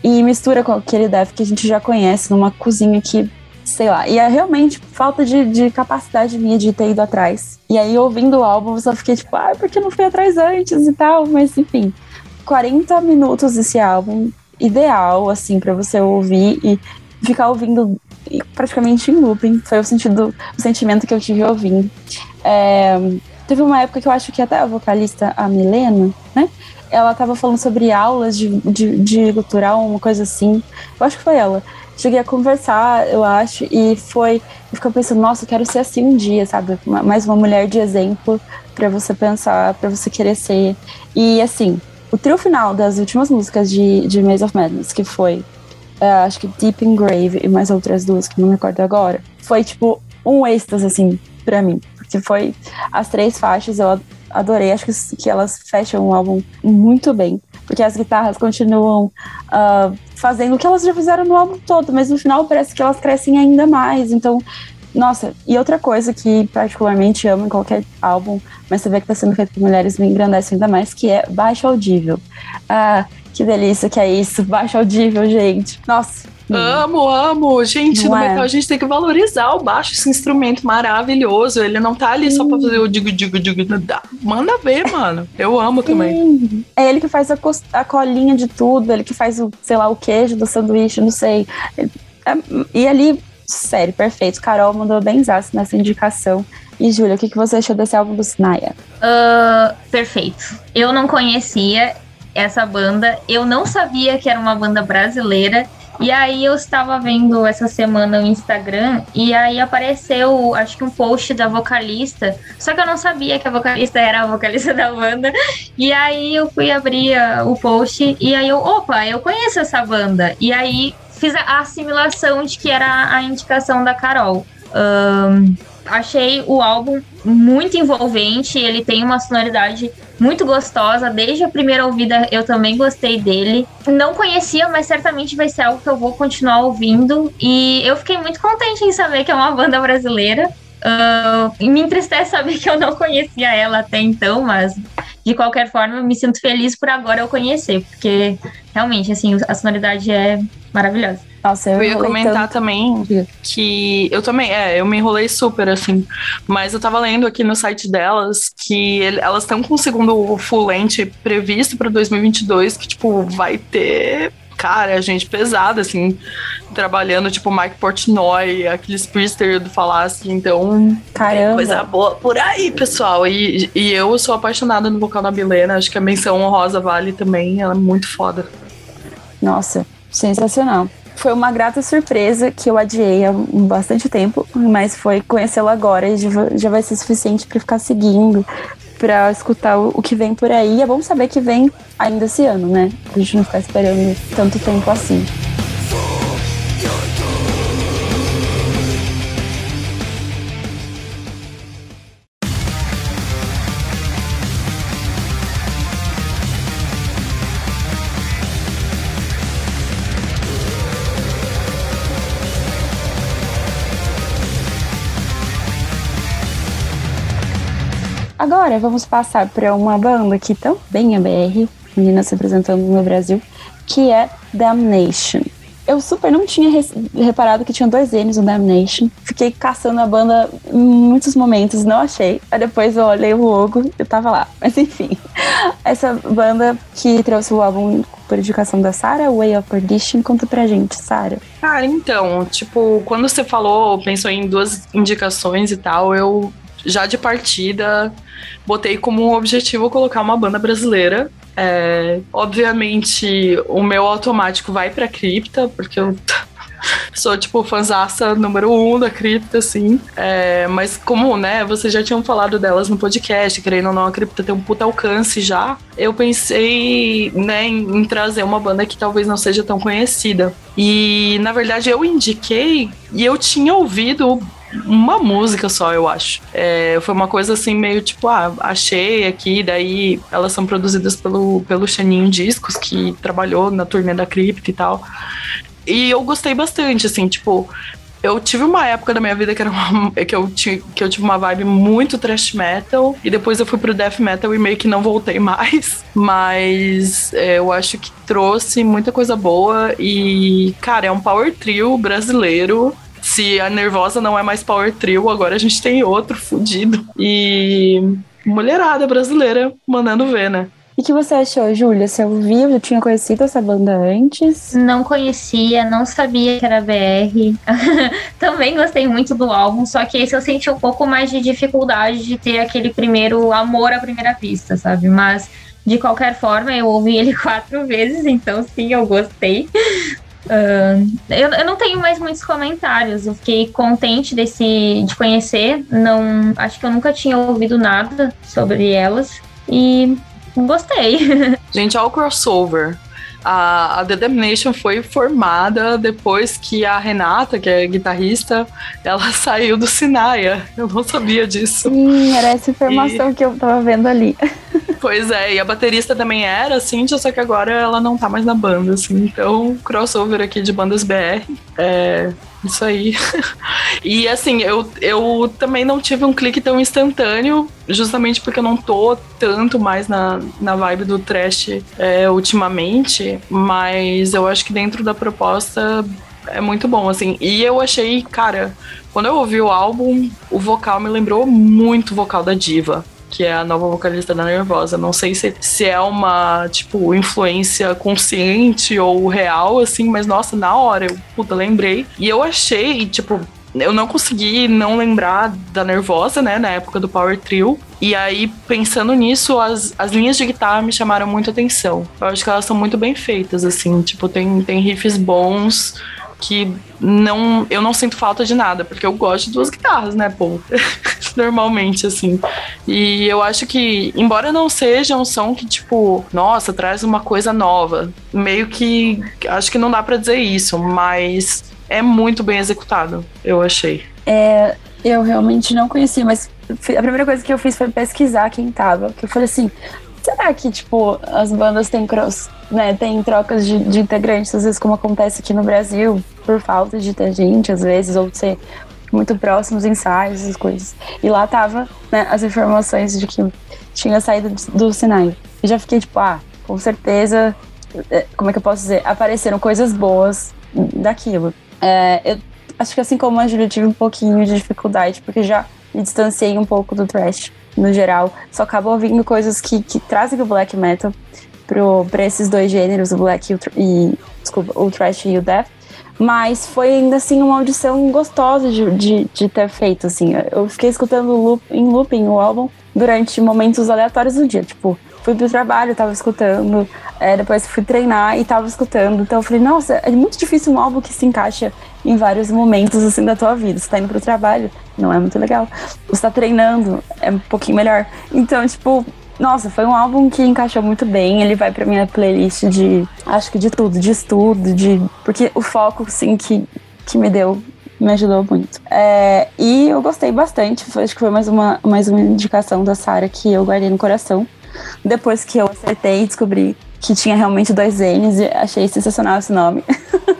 e mistura com aquele death que a gente já conhece numa cozinha que sei lá. E é realmente falta de, de capacidade minha de ter ido atrás. E aí, ouvindo o álbum, eu só fiquei tipo, ah, por que não fui atrás antes e tal? Mas enfim, 40 minutos desse álbum, ideal, assim, para você ouvir e ficar ouvindo praticamente em looping. Foi o sentido, o sentimento que eu tive ouvindo. É, teve uma época que eu acho que até a vocalista, a Milena, né? Ela tava falando sobre aulas de, de, de cultural, uma coisa assim. Eu acho que foi ela cheguei a conversar, eu acho, e foi. Eu fiquei pensando, nossa, eu quero ser assim um dia, sabe? Mais uma mulher de exemplo para você pensar, para você querer ser. E assim, o trio final das últimas músicas de, de Maze of Madness, que foi, uh, acho que Deep in Grave e mais outras duas que não me recordo agora, foi tipo um êxtase, assim, para mim. Porque foi as três faixas, eu adorei. Acho que, que elas fecham o álbum muito bem. Porque as guitarras continuam uh, fazendo o que elas já fizeram no álbum todo, mas no final parece que elas crescem ainda mais. Então, nossa, e outra coisa que particularmente amo em qualquer álbum, mas você vê que está sendo feito por mulheres me engrandece ainda mais, que é baixo audível. Ah, que delícia que é isso, baixo audível, gente. Nossa, Amo, amo. Gente, não no é? metal a gente tem que valorizar o baixo, esse instrumento maravilhoso. Ele não tá ali só pra fazer o digo, digo, digo. Manda ver, mano. Eu amo também. É ele que faz a, a colinha de tudo, ele que faz o, sei lá, o queijo do sanduíche, não sei. É, e ali, sério, perfeito. Carol mandou bem nessa indicação. E, Júlia, o que, que você achou desse álbum do Sinaya? Uh, perfeito. Eu não conhecia essa banda, eu não sabia que era uma banda brasileira. E aí eu estava vendo essa semana o Instagram e aí apareceu, acho que um post da vocalista, só que eu não sabia que a vocalista era a vocalista [laughs] da banda. E aí eu fui abrir o post e aí eu, opa, eu conheço essa banda. E aí fiz a assimilação de que era a indicação da Carol. Um, achei o álbum muito envolvente, ele tem uma sonoridade muito gostosa. Desde a primeira ouvida eu também gostei dele. Não conhecia, mas certamente vai ser algo que eu vou continuar ouvindo. E eu fiquei muito contente em saber que é uma banda brasileira. Uh, me entristece saber que eu não conhecia ela até então, mas de qualquer forma eu me sinto feliz por agora eu conhecer, porque realmente assim a sonoridade é maravilhosa. Nossa, eu, eu ia comentar tanto. também que eu também, é, eu me enrolei super, assim, mas eu tava lendo aqui no site delas que ele, elas estão com o segundo full length previsto para 2022, que, tipo, vai ter cara, gente pesada, assim, trabalhando, tipo, Mike Portnoy, aqueles Priester do Falasque, então. Caramba. Coisa boa por aí, pessoal. E, e eu sou apaixonada no vocal da Milena, acho que a menção honrosa vale também, ela é muito foda. Nossa, Sensacional. Foi uma grata surpresa que eu adiei há bastante tempo, mas foi conhecê-lo agora e já vai ser suficiente para ficar seguindo, para escutar o, que vem por aí. É bom saber que vem ainda esse ano, né? Pra gente não ficar esperando tanto tempo assim. Agora vamos passar para uma banda que também é BR, menina se apresentando no Brasil, que é Damnation. Eu super não tinha reparado que tinha dois N's no Damnation. Fiquei caçando a banda em muitos momentos, não achei. Aí depois eu olhei o logo e tava lá. Mas enfim, [laughs] essa banda que trouxe o álbum por indicação da Sarah, Way of Perdition, conta pra gente, Sarah. Cara, então, tipo, quando você falou, pensou em duas indicações e tal, eu já de partida, botei como objetivo colocar uma banda brasileira. É, obviamente, o meu automático vai pra cripta, porque eu [laughs] sou, tipo, fanzaça número um da cripta, assim. É, mas como, né, vocês já tinham falado delas no podcast, querendo ou não, a cripta tem um puta alcance já, eu pensei, né, em, em trazer uma banda que talvez não seja tão conhecida. E, na verdade, eu indiquei e eu tinha ouvido uma música só, eu acho. É, foi uma coisa assim, meio tipo, ah, achei aqui, daí elas são produzidas pelo, pelo Xaninho Discos, que trabalhou na turnê da Crypt e tal. E eu gostei bastante, assim, tipo, eu tive uma época da minha vida que, era uma, [laughs] que, eu tive, que eu tive uma vibe muito thrash metal, e depois eu fui pro death metal e meio que não voltei [laughs] mais. Mas é, eu acho que trouxe muita coisa boa, e, cara, é um power trio brasileiro se a Nervosa não é mais Power Trio, agora a gente tem outro fudido. E mulherada brasileira mandando ver, né? E o que você achou, Júlia? Você ouviu? Já tinha conhecido essa banda antes? Não conhecia, não sabia que era BR. [laughs] Também gostei muito do álbum, só que esse eu senti um pouco mais de dificuldade de ter aquele primeiro amor à primeira vista, sabe? Mas de qualquer forma, eu ouvi ele [laughs] quatro vezes, então sim, eu gostei. Uh, eu, eu não tenho mais muitos comentários. Eu fiquei contente desse de conhecer. Não, acho que eu nunca tinha ouvido nada sobre elas e gostei. [laughs] Gente, olha o crossover. A, a The Damnation foi formada depois que a Renata, que é guitarrista, [laughs] ela saiu do Sinaia. Eu não sabia disso. Sim, era essa informação e... que eu tava vendo ali. [laughs] Pois é, e a baterista também era, assim, só que agora ela não tá mais na banda, assim. Então, crossover aqui de bandas BR. É, isso aí. [laughs] e assim, eu, eu também não tive um clique tão instantâneo, justamente porque eu não tô tanto mais na, na vibe do trash é, ultimamente, mas eu acho que dentro da proposta é muito bom, assim. E eu achei, cara, quando eu ouvi o álbum, o vocal me lembrou muito o vocal da Diva que é a nova vocalista da Nervosa. Não sei se, se é uma, tipo, influência consciente ou real, assim, mas nossa, na hora eu, puta, lembrei. E eu achei, tipo, eu não consegui não lembrar da Nervosa, né, na época do Power Trio. E aí, pensando nisso, as, as linhas de guitarra me chamaram muito atenção. Eu acho que elas são muito bem feitas, assim, tipo, tem, tem riffs bons que não eu não sinto falta de nada, porque eu gosto de duas guitarras, né, pô? [laughs] Normalmente, assim. E eu acho que, embora não seja um som que, tipo, nossa, traz uma coisa nova, meio que acho que não dá para dizer isso, mas é muito bem executado, eu achei. É, eu realmente não conhecia, mas a primeira coisa que eu fiz foi pesquisar quem tava. Que eu falei assim, será que, tipo, as bandas têm cross, né? Tem trocas de, de, integrantes, às vezes, como acontece aqui no Brasil, por falta de ter gente, às vezes, ou de ser muito próximos ensaios, essas coisas. E lá tava, né, as informações de que tinha saído do Sinai. E já fiquei tipo, ah, com certeza, é, como é que eu posso dizer? Apareceram coisas boas daquilo. É, eu acho que assim como a Júlia, tive um pouquinho de dificuldade, porque já me distanciei um pouco do thrash no geral. Só acabo ouvindo coisas que, que trazem o black metal para esses dois gêneros, o black e, o, e desculpa, o thrash e o death. Mas foi ainda assim uma audição gostosa de, de, de ter feito, assim. Eu fiquei escutando loop, em looping o álbum durante momentos aleatórios do dia. Tipo, fui pro trabalho, tava escutando, é, depois fui treinar e tava escutando. Então eu falei, nossa, é muito difícil um álbum que se encaixa em vários momentos assim da tua vida. Você tá indo pro trabalho, não é muito legal. Você tá treinando, é um pouquinho melhor. Então, tipo, nossa, foi um álbum que encaixou muito bem. Ele vai pra minha playlist de, acho que de tudo, de estudo, de. Porque o foco, assim, que, que me deu me ajudou muito. É, e eu gostei bastante. Foi, acho que foi mais uma, mais uma indicação da Sara que eu guardei no coração. Depois que eu acertei e descobri que tinha realmente dois N's, achei sensacional esse nome.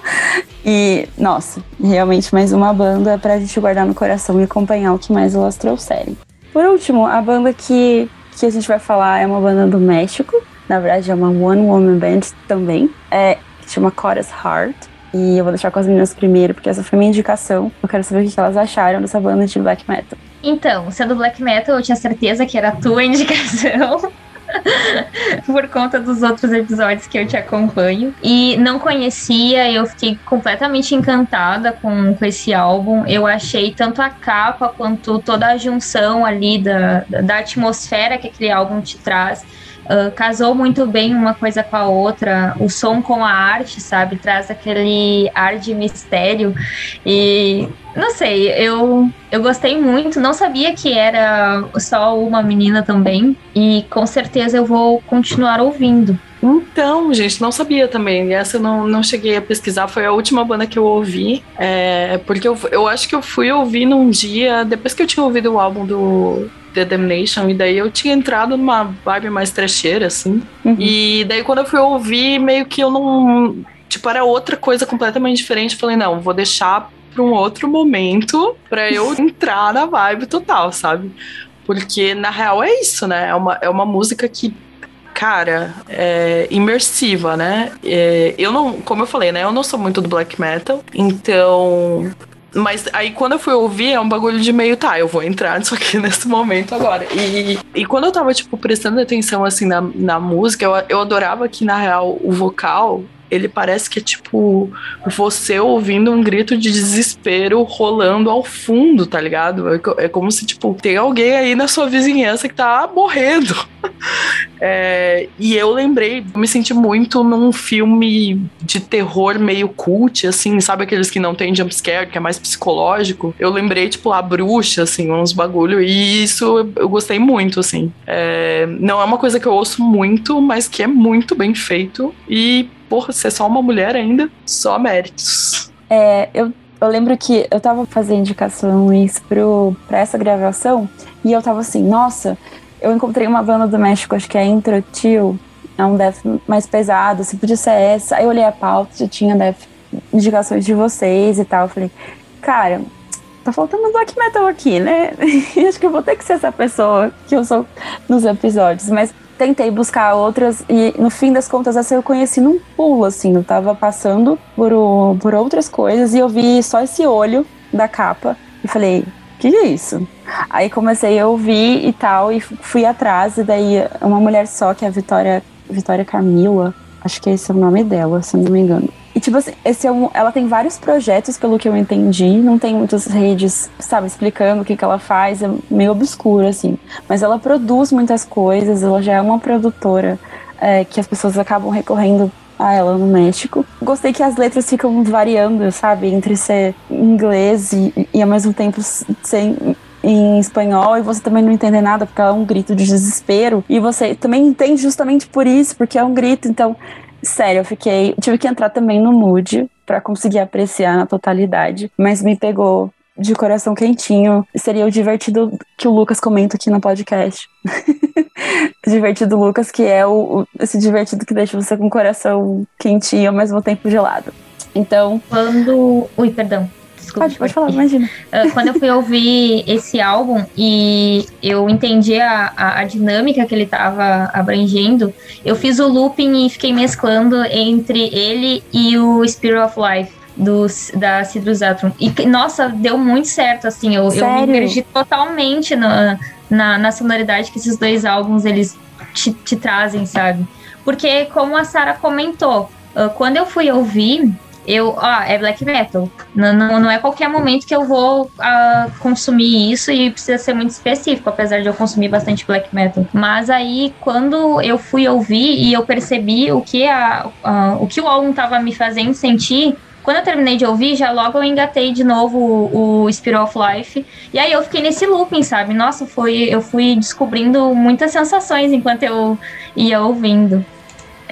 [laughs] e, nossa, realmente mais uma banda pra gente guardar no coração e acompanhar o que mais elas trouxerem. Por último, a banda que, que a gente vai falar é uma banda do México. Na verdade, é uma One Woman Band também. É, chama Chorus Heart. E eu vou deixar com as meninas primeiro, porque essa foi minha indicação. Eu quero saber o que elas acharam dessa banda de black metal. Então, sendo black metal, eu tinha certeza que era a tua [laughs] indicação. Por conta dos outros episódios que eu te acompanho. E não conhecia, eu fiquei completamente encantada com, com esse álbum. Eu achei tanto a capa quanto toda a junção ali da, da atmosfera que aquele álbum te traz. Uh, casou muito bem uma coisa com a outra, o som com a arte, sabe? Traz aquele ar de mistério. E não sei, eu, eu gostei muito. Não sabia que era só uma menina também. E com certeza eu vou continuar ouvindo. Então, gente, não sabia também. Essa eu não, não cheguei a pesquisar. Foi a última banda que eu ouvi. É, porque eu, eu acho que eu fui ouvir num dia, depois que eu tinha ouvido o álbum do The Damnation, e daí eu tinha entrado numa vibe mais trecheira, assim. Uhum. E daí quando eu fui ouvir, meio que eu não. Tipo, era outra coisa completamente diferente. Falei, não, vou deixar para um outro momento para eu [laughs] entrar na vibe total, sabe? Porque na real é isso, né? É uma, é uma música que, cara, é imersiva, né? É, eu não, como eu falei, né? Eu não sou muito do black metal, então mas aí quando eu fui ouvir, é um bagulho de meio, tá, eu vou entrar [laughs] nisso aqui nesse momento agora. E, e quando eu tava, tipo, prestando atenção, assim, na, na música, eu, eu adorava que, na real, o vocal ele parece que é tipo você ouvindo um grito de desespero rolando ao fundo, tá ligado? É, é como se, tipo, tem alguém aí na sua vizinhança que tá morrendo. [laughs] É, e eu lembrei, me senti muito num filme de terror meio cult, assim, sabe aqueles que não tem jumpscare, que é mais psicológico? Eu lembrei, tipo, a bruxa, assim, uns bagulho, e isso eu gostei muito, assim. É, não é uma coisa que eu ouço muito, mas que é muito bem feito. E porra, ser só uma mulher ainda, só méritos. É, eu, eu lembro que eu tava fazendo indicações pro, pra essa gravação e eu tava assim, nossa, eu encontrei uma banda do México, acho que é Intro Tio, é um death mais pesado, se podia ser essa. Aí eu olhei a pauta, já tinha death, indicações de vocês e tal. Eu falei, cara, tá faltando black metal aqui, né? [laughs] acho que eu vou ter que ser essa pessoa que eu sou nos episódios. Mas tentei buscar outras e no fim das contas essa eu conheci num pulo, assim. Eu tava passando por, o, por outras coisas e eu vi só esse olho da capa e falei, que é isso? Aí comecei a ouvir e tal, e fui atrás, e daí uma mulher só, que é a Vitória, Vitória Camila, acho que esse é o nome dela, se não me engano. E, tipo assim, esse é um, ela tem vários projetos, pelo que eu entendi. Não tem muitas redes, sabe, explicando o que, que ela faz. É meio obscuro, assim. Mas ela produz muitas coisas, ela já é uma produtora é, que as pessoas acabam recorrendo a ela no México. Gostei que as letras ficam variando, sabe, entre ser inglês e, e ao mesmo tempo ser em espanhol e você também não entender nada porque é um grito de desespero e você também entende justamente por isso, porque é um grito. Então, Sério, eu fiquei. Tive que entrar também no mood para conseguir apreciar na totalidade, mas me pegou de coração quentinho. Seria o divertido que o Lucas comenta aqui no podcast. [laughs] divertido Lucas, que é o, o, esse divertido que deixa você com o coração quentinho ao mesmo tempo gelado. Então. Quando. Ui, perdão. Desculpa, pode, pode falar, imagina. Uh, quando eu fui ouvir esse álbum e eu entendi a, a, a, dinâmica que ele estava abrangendo, eu fiz o looping e fiquei mesclando entre ele e o Spirit of Life. Do, da Citrus Atom. E, nossa, deu muito certo, assim. Eu, eu me perdi totalmente na, na, na, sonoridade que esses dois álbuns eles te, te trazem, sabe? Porque, como a Sara comentou, uh, quando eu fui ouvir, eu, ó, é black metal. Não, não, não é qualquer momento que eu vou uh, consumir isso e precisa ser muito específico, apesar de eu consumir bastante black metal. Mas aí, quando eu fui ouvir e eu percebi o que, a, o, que o álbum tava me fazendo sentir, quando eu terminei de ouvir, já logo eu engatei de novo o, o Spirit of Life. E aí eu fiquei nesse looping, sabe? Nossa, foi, eu fui descobrindo muitas sensações enquanto eu ia ouvindo.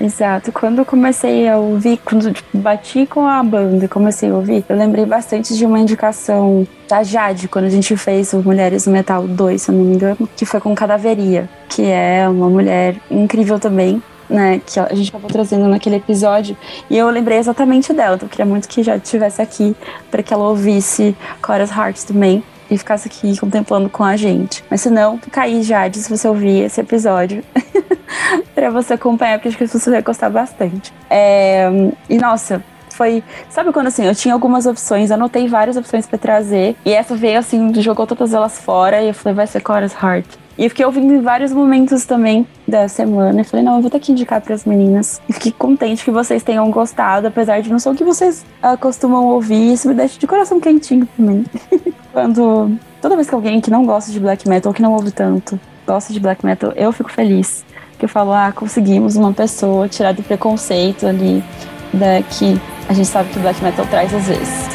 Exato. Quando eu comecei a ouvir, quando tipo, bati com a banda e comecei a ouvir, eu lembrei bastante de uma indicação da Jade, quando a gente fez o Mulheres do Metal 2, se eu não me engano, que foi com Cadaveria, que é uma mulher incrível também. Né, que a gente estava trazendo naquele episódio, e eu lembrei exatamente dela, então eu queria muito que já estivesse aqui para que ela ouvisse Chorus Hearts também, e ficasse aqui contemplando com a gente. Mas se não, fica aí, Jade, se você ouvir esse episódio. [laughs] [laughs] para você acompanhar, porque acho que você vai gostar bastante. É, e nossa, foi. Sabe quando assim, eu tinha algumas opções, anotei várias opções para trazer, e essa veio assim, jogou todas elas fora, e eu falei, vai ser Chorus Heart. E eu fiquei ouvindo em vários momentos também da semana. E falei, não, eu vou ter que indicar para as meninas. E fiquei contente que vocês tenham gostado, apesar de não ser o que vocês uh, costumam ouvir. Isso me deixa de coração quentinho também. [laughs] Quando. Toda vez que alguém que não gosta de black metal, ou que não ouve tanto, gosta de black metal, eu fico feliz que eu falo, ah, conseguimos uma pessoa tirar do preconceito ali da, que a gente sabe que o black metal traz às vezes.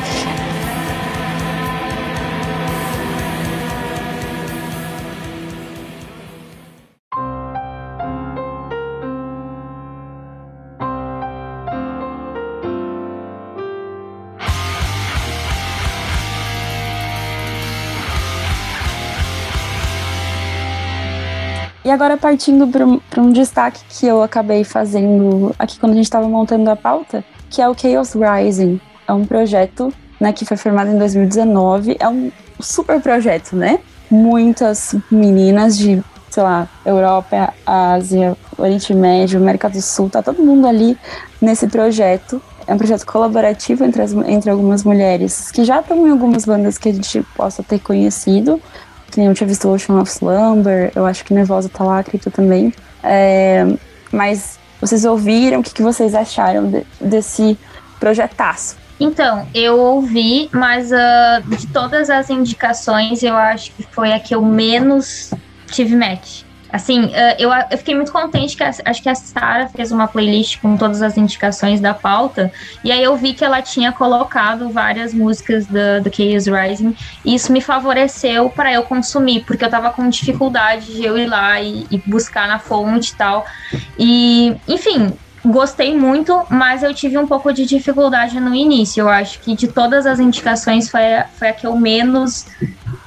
E agora partindo para um destaque que eu acabei fazendo aqui quando a gente estava montando a pauta, que é o Chaos Rising. É um projeto né, que foi formado em 2019. É um super projeto, né? Muitas meninas de, sei lá, Europa, Ásia, Oriente Médio, América do Sul, tá todo mundo ali nesse projeto. É um projeto colaborativo entre, as, entre algumas mulheres que já estão em algumas bandas que a gente possa ter conhecido, eu tinha visto Ocean of Slumber, eu acho que Nervosa tá lá, acredito também. É, mas vocês ouviram, o que, que vocês acharam de, desse projetaço? Então, eu ouvi, mas uh, de todas as indicações, eu acho que foi a que eu menos tive match. Assim, eh, eu, eu fiquei muito contente que a, acho que a Sara fez uma playlist com todas as indicações da pauta, e aí eu vi que ela tinha colocado várias músicas do, Chaos Rising, e isso me favoreceu para eu consumir, porque eu tava com dificuldade de eu ir lá e, e buscar na fonte e tal. E, enfim, gostei muito, mas eu tive um pouco de dificuldade no início. Eu acho que de todas as indicações foi a, foi a que eu menos,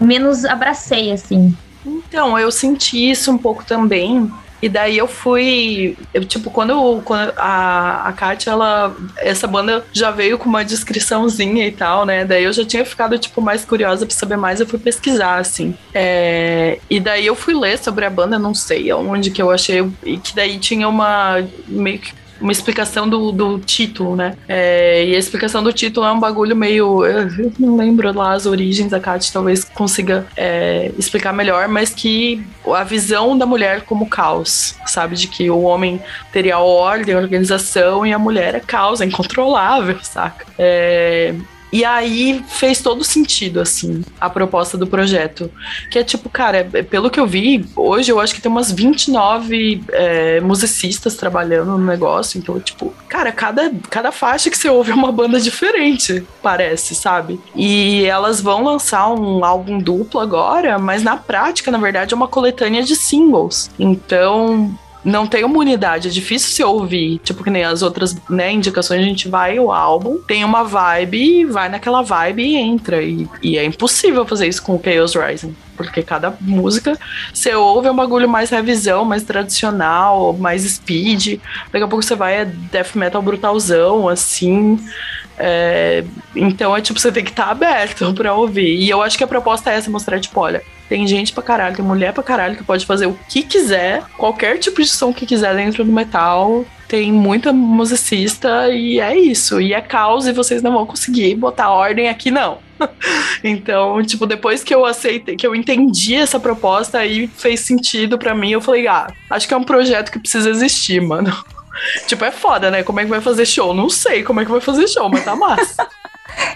menos abracei, assim. Então, eu senti isso um pouco também. E daí eu fui. Eu, tipo, quando, quando a, a Kátia, ela. Essa banda já veio com uma descriçãozinha e tal, né? Daí eu já tinha ficado, tipo, mais curiosa pra saber mais. Eu fui pesquisar, assim. É, e daí eu fui ler sobre a banda, não sei aonde que eu achei. E que daí tinha uma. meio que uma explicação do, do título, né? É, e a explicação do título é um bagulho meio. Eu não lembro lá as origens, a Kat talvez consiga é, explicar melhor, mas que a visão da mulher como caos, sabe? De que o homem teria ordem, organização e a mulher é caos, é incontrolável, [laughs] saca? É, e aí fez todo sentido, assim, a proposta do projeto. Que é tipo, cara, é, pelo que eu vi, hoje eu acho que tem umas 29 é, musicistas trabalhando no negócio. Então, tipo, cara, cada, cada faixa que você ouve é uma banda diferente, parece, sabe? E elas vão lançar um álbum duplo agora, mas na prática, na verdade, é uma coletânea de singles. Então, não tem uma unidade, é difícil se ouvir. Tipo, que nem as outras né, indicações, a gente vai o álbum, tem uma vibe, vai naquela vibe e entra. E, e é impossível fazer isso com o Chaos Rising. Porque cada música você ouve é um bagulho mais revisão, mais tradicional, mais speed. Daqui a pouco você vai é death metal brutalzão, assim. É, então é tipo, você tem que estar tá aberto [laughs] pra ouvir. E eu acho que a proposta é essa, mostrar, tipo, olha, tem gente pra caralho, tem mulher pra caralho que pode fazer o que quiser, qualquer tipo de som que quiser dentro do metal. Tem muita musicista e é isso. E é caos e vocês não vão conseguir botar ordem aqui, não. [laughs] então, tipo, depois que eu aceitei, que eu entendi essa proposta, aí fez sentido para mim. Eu falei, ah, acho que é um projeto que precisa existir, mano. [laughs] tipo, é foda, né? Como é que vai fazer show? Não sei como é que vai fazer show, mas tá massa. [laughs]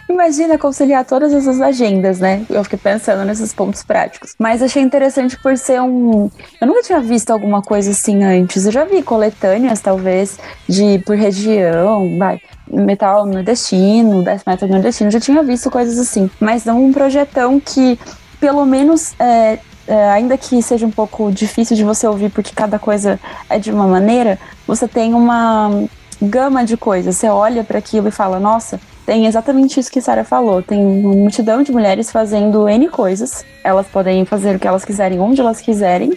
Imagina conciliar todas essas agendas, né? Eu fiquei pensando nesses pontos práticos. Mas achei interessante por ser um. Eu nunca tinha visto alguma coisa assim antes. Eu já vi coletâneas, talvez, de por região, vai. Metal nordestino, death metal nordestino, já tinha visto coisas assim. Mas não um projetão que, pelo menos, é, é, ainda que seja um pouco difícil de você ouvir, porque cada coisa é de uma maneira, você tem uma gama de coisas. Você olha para aquilo e fala: nossa, tem exatamente isso que Sara falou. Tem uma multidão de mulheres fazendo N coisas. Elas podem fazer o que elas quiserem, onde elas quiserem.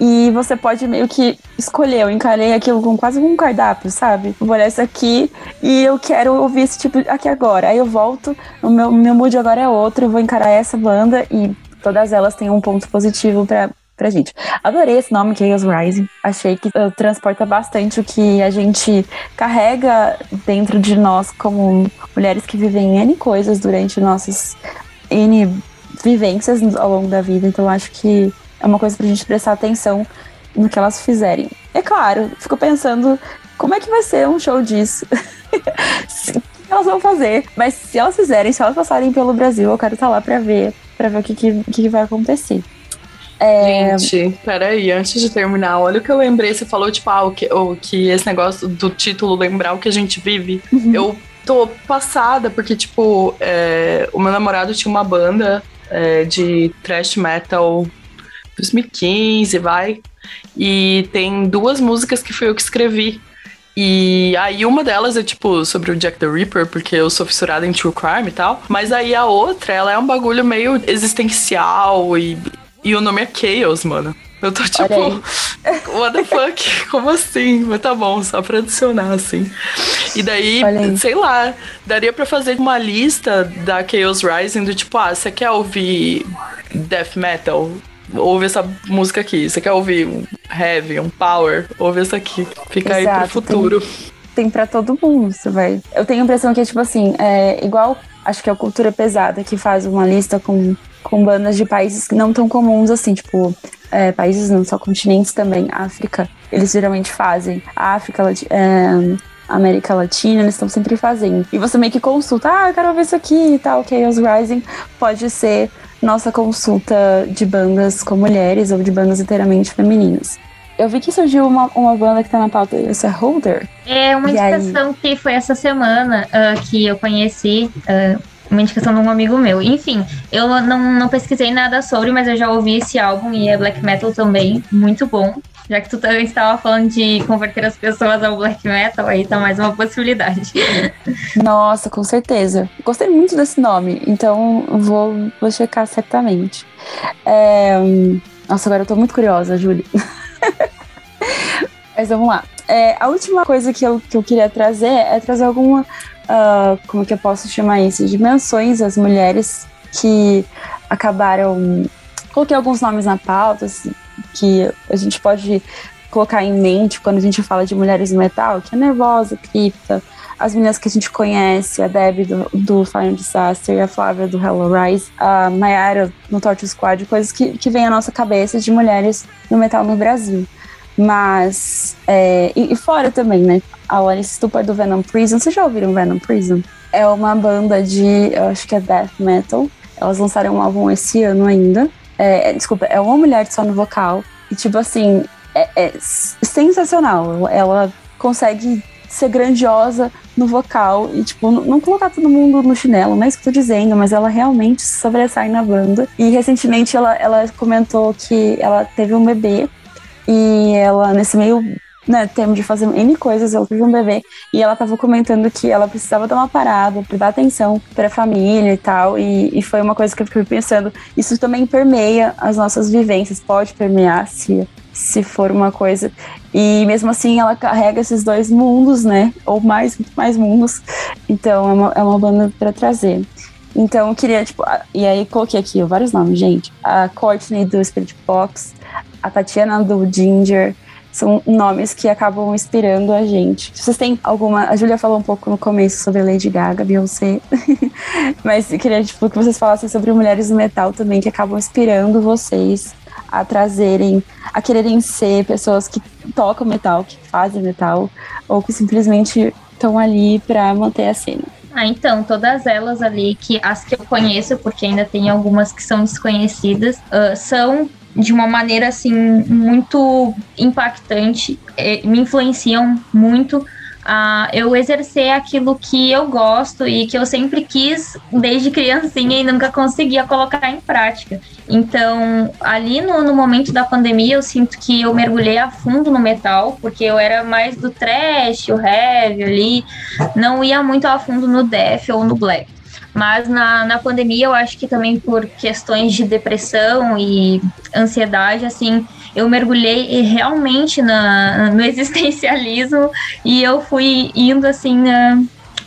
E você pode meio que escolher. Eu encarei aquilo com quase um cardápio, sabe? Vou olhar isso aqui e eu quero ouvir esse tipo aqui agora. Aí eu volto, o meu, meu mood agora é outro, eu vou encarar essa banda e todas elas têm um ponto positivo para pra gente. Adorei esse nome, Chaos Rising. Achei que uh, transporta bastante o que a gente carrega dentro de nós como mulheres que vivem N coisas durante nossas N vivências ao longo da vida. Então acho que é uma coisa pra gente prestar atenção no que elas fizerem. É claro, fico pensando como é que vai ser um show disso. [laughs] o que elas vão fazer? Mas se elas fizerem, se elas passarem pelo Brasil, eu quero estar lá pra ver, para ver o que, que, que vai acontecer. É... Gente, peraí, antes de terminar, olha o que eu lembrei. Você falou, tipo, ah, o que, o que esse negócio do título lembrar o que a gente vive. Uhum. Eu tô passada, porque, tipo, é, o meu namorado tinha uma banda é, de thrash metal 2015, vai. E tem duas músicas que foi eu que escrevi. E aí uma delas é tipo sobre o Jack the Ripper, porque eu sou fissurada em true crime e tal. Mas aí a outra, ela é um bagulho meio existencial e e o nome é Chaos, mano. Eu tô tipo, [laughs] what the fuck? Como assim? Mas tá bom, só pra adicionar, assim. E daí, sei lá, daria pra fazer uma lista da Chaos Rising do tipo, ah, você quer ouvir death metal? Ouve essa música aqui. Você quer ouvir um heavy, um power? Ouve essa aqui. Fica Exato, aí pro futuro. Tem, tem pra todo mundo, você vai. Eu tenho a impressão que é tipo assim, é igual, acho que é a cultura pesada que faz uma lista com com bandas de países que não tão comuns assim, tipo, é, países não só continentes também, África, eles geralmente fazem. A África, é, América Latina, eles estão sempre fazendo. E você meio que consulta, ah, eu quero ver isso aqui e tal, Chaos Rising pode ser nossa consulta de bandas com mulheres ou de bandas inteiramente femininas. Eu vi que surgiu uma, uma banda que tá na pauta, isso é Holder. É uma indicação aí... que foi essa semana uh, que eu conheci. Uh, uma indicação de um amigo meu. Enfim, eu não, não pesquisei nada sobre, mas eu já ouvi esse álbum e é black metal também, muito bom. Já que tu também estava falando de converter as pessoas ao black metal, aí tá mais uma possibilidade. Nossa, com certeza. Gostei muito desse nome, então vou, vou checar certamente. É... Nossa, agora eu tô muito curiosa, Júlia. [laughs] Mas vamos lá. É, a última coisa que eu, que eu queria trazer é trazer alguma uh, como que eu posso chamar isso? Dimensões as mulheres que acabaram. Coloquei alguns nomes na pauta assim, que a gente pode colocar em mente quando a gente fala de mulheres no metal, que é Nervosa, Cripta, as meninas que a gente conhece, a Deb do, do Final Disaster, a Flávia do Hello Rise, a Mayara no Torture Squad, coisas que, que vêm à nossa cabeça de mulheres no metal no Brasil. Mas, é, e, e, fora também, né? A Alice Stupor do Venom Prison. Vocês já ouviram Venom Prison? É uma banda de, eu acho que é death metal. Elas lançaram um álbum esse ano ainda. É, é desculpa, é uma mulher só no vocal. E, tipo assim, é, é sensacional. Ela consegue ser grandiosa no vocal e, tipo, não colocar todo mundo no chinelo, não é isso que eu tô dizendo, mas ela realmente sobressai na banda. E recentemente ela, ela comentou que ela teve um bebê e ela, nesse meio né, termo de fazer N coisas, ela teve um bebê e ela tava comentando que ela precisava dar uma parada para dar atenção para a família e tal. E, e, foi uma coisa que eu fiquei pensando. Isso também permeia as nossas vivências, pode permear se, se for uma coisa. E mesmo assim ela carrega esses dois mundos, né? Ou mais, mais mundos. Então é uma, é uma banda para trazer. Então eu queria, tipo, e aí coloquei aqui ó, vários nomes, gente. A Courtney do Spirit Box, a Tatiana do Ginger, são nomes que acabam inspirando a gente. Vocês têm alguma. A Julia falou um pouco no começo sobre Lady Gaga, Beyoncé, [laughs] mas queria tipo, que vocês falassem sobre mulheres no metal também, que acabam inspirando vocês a trazerem, a quererem ser pessoas que tocam metal, que fazem metal, ou que simplesmente estão ali para manter a cena. Ah, então, todas elas ali, que as que eu conheço, porque ainda tem algumas que são desconhecidas, uh, são de uma maneira assim muito impactante, eh, me influenciam muito a eu exercer aquilo que eu gosto e que eu sempre quis desde criancinha e nunca conseguia colocar em prática. Então, ali no, no momento da pandemia, eu sinto que eu mergulhei a fundo no metal, porque eu era mais do trash, o heavy ali, não ia muito a fundo no death ou no black. Mas na, na pandemia, eu acho que também por questões de depressão e ansiedade, assim, eu mergulhei realmente na, no [laughs] existencialismo e eu fui indo assim. Na,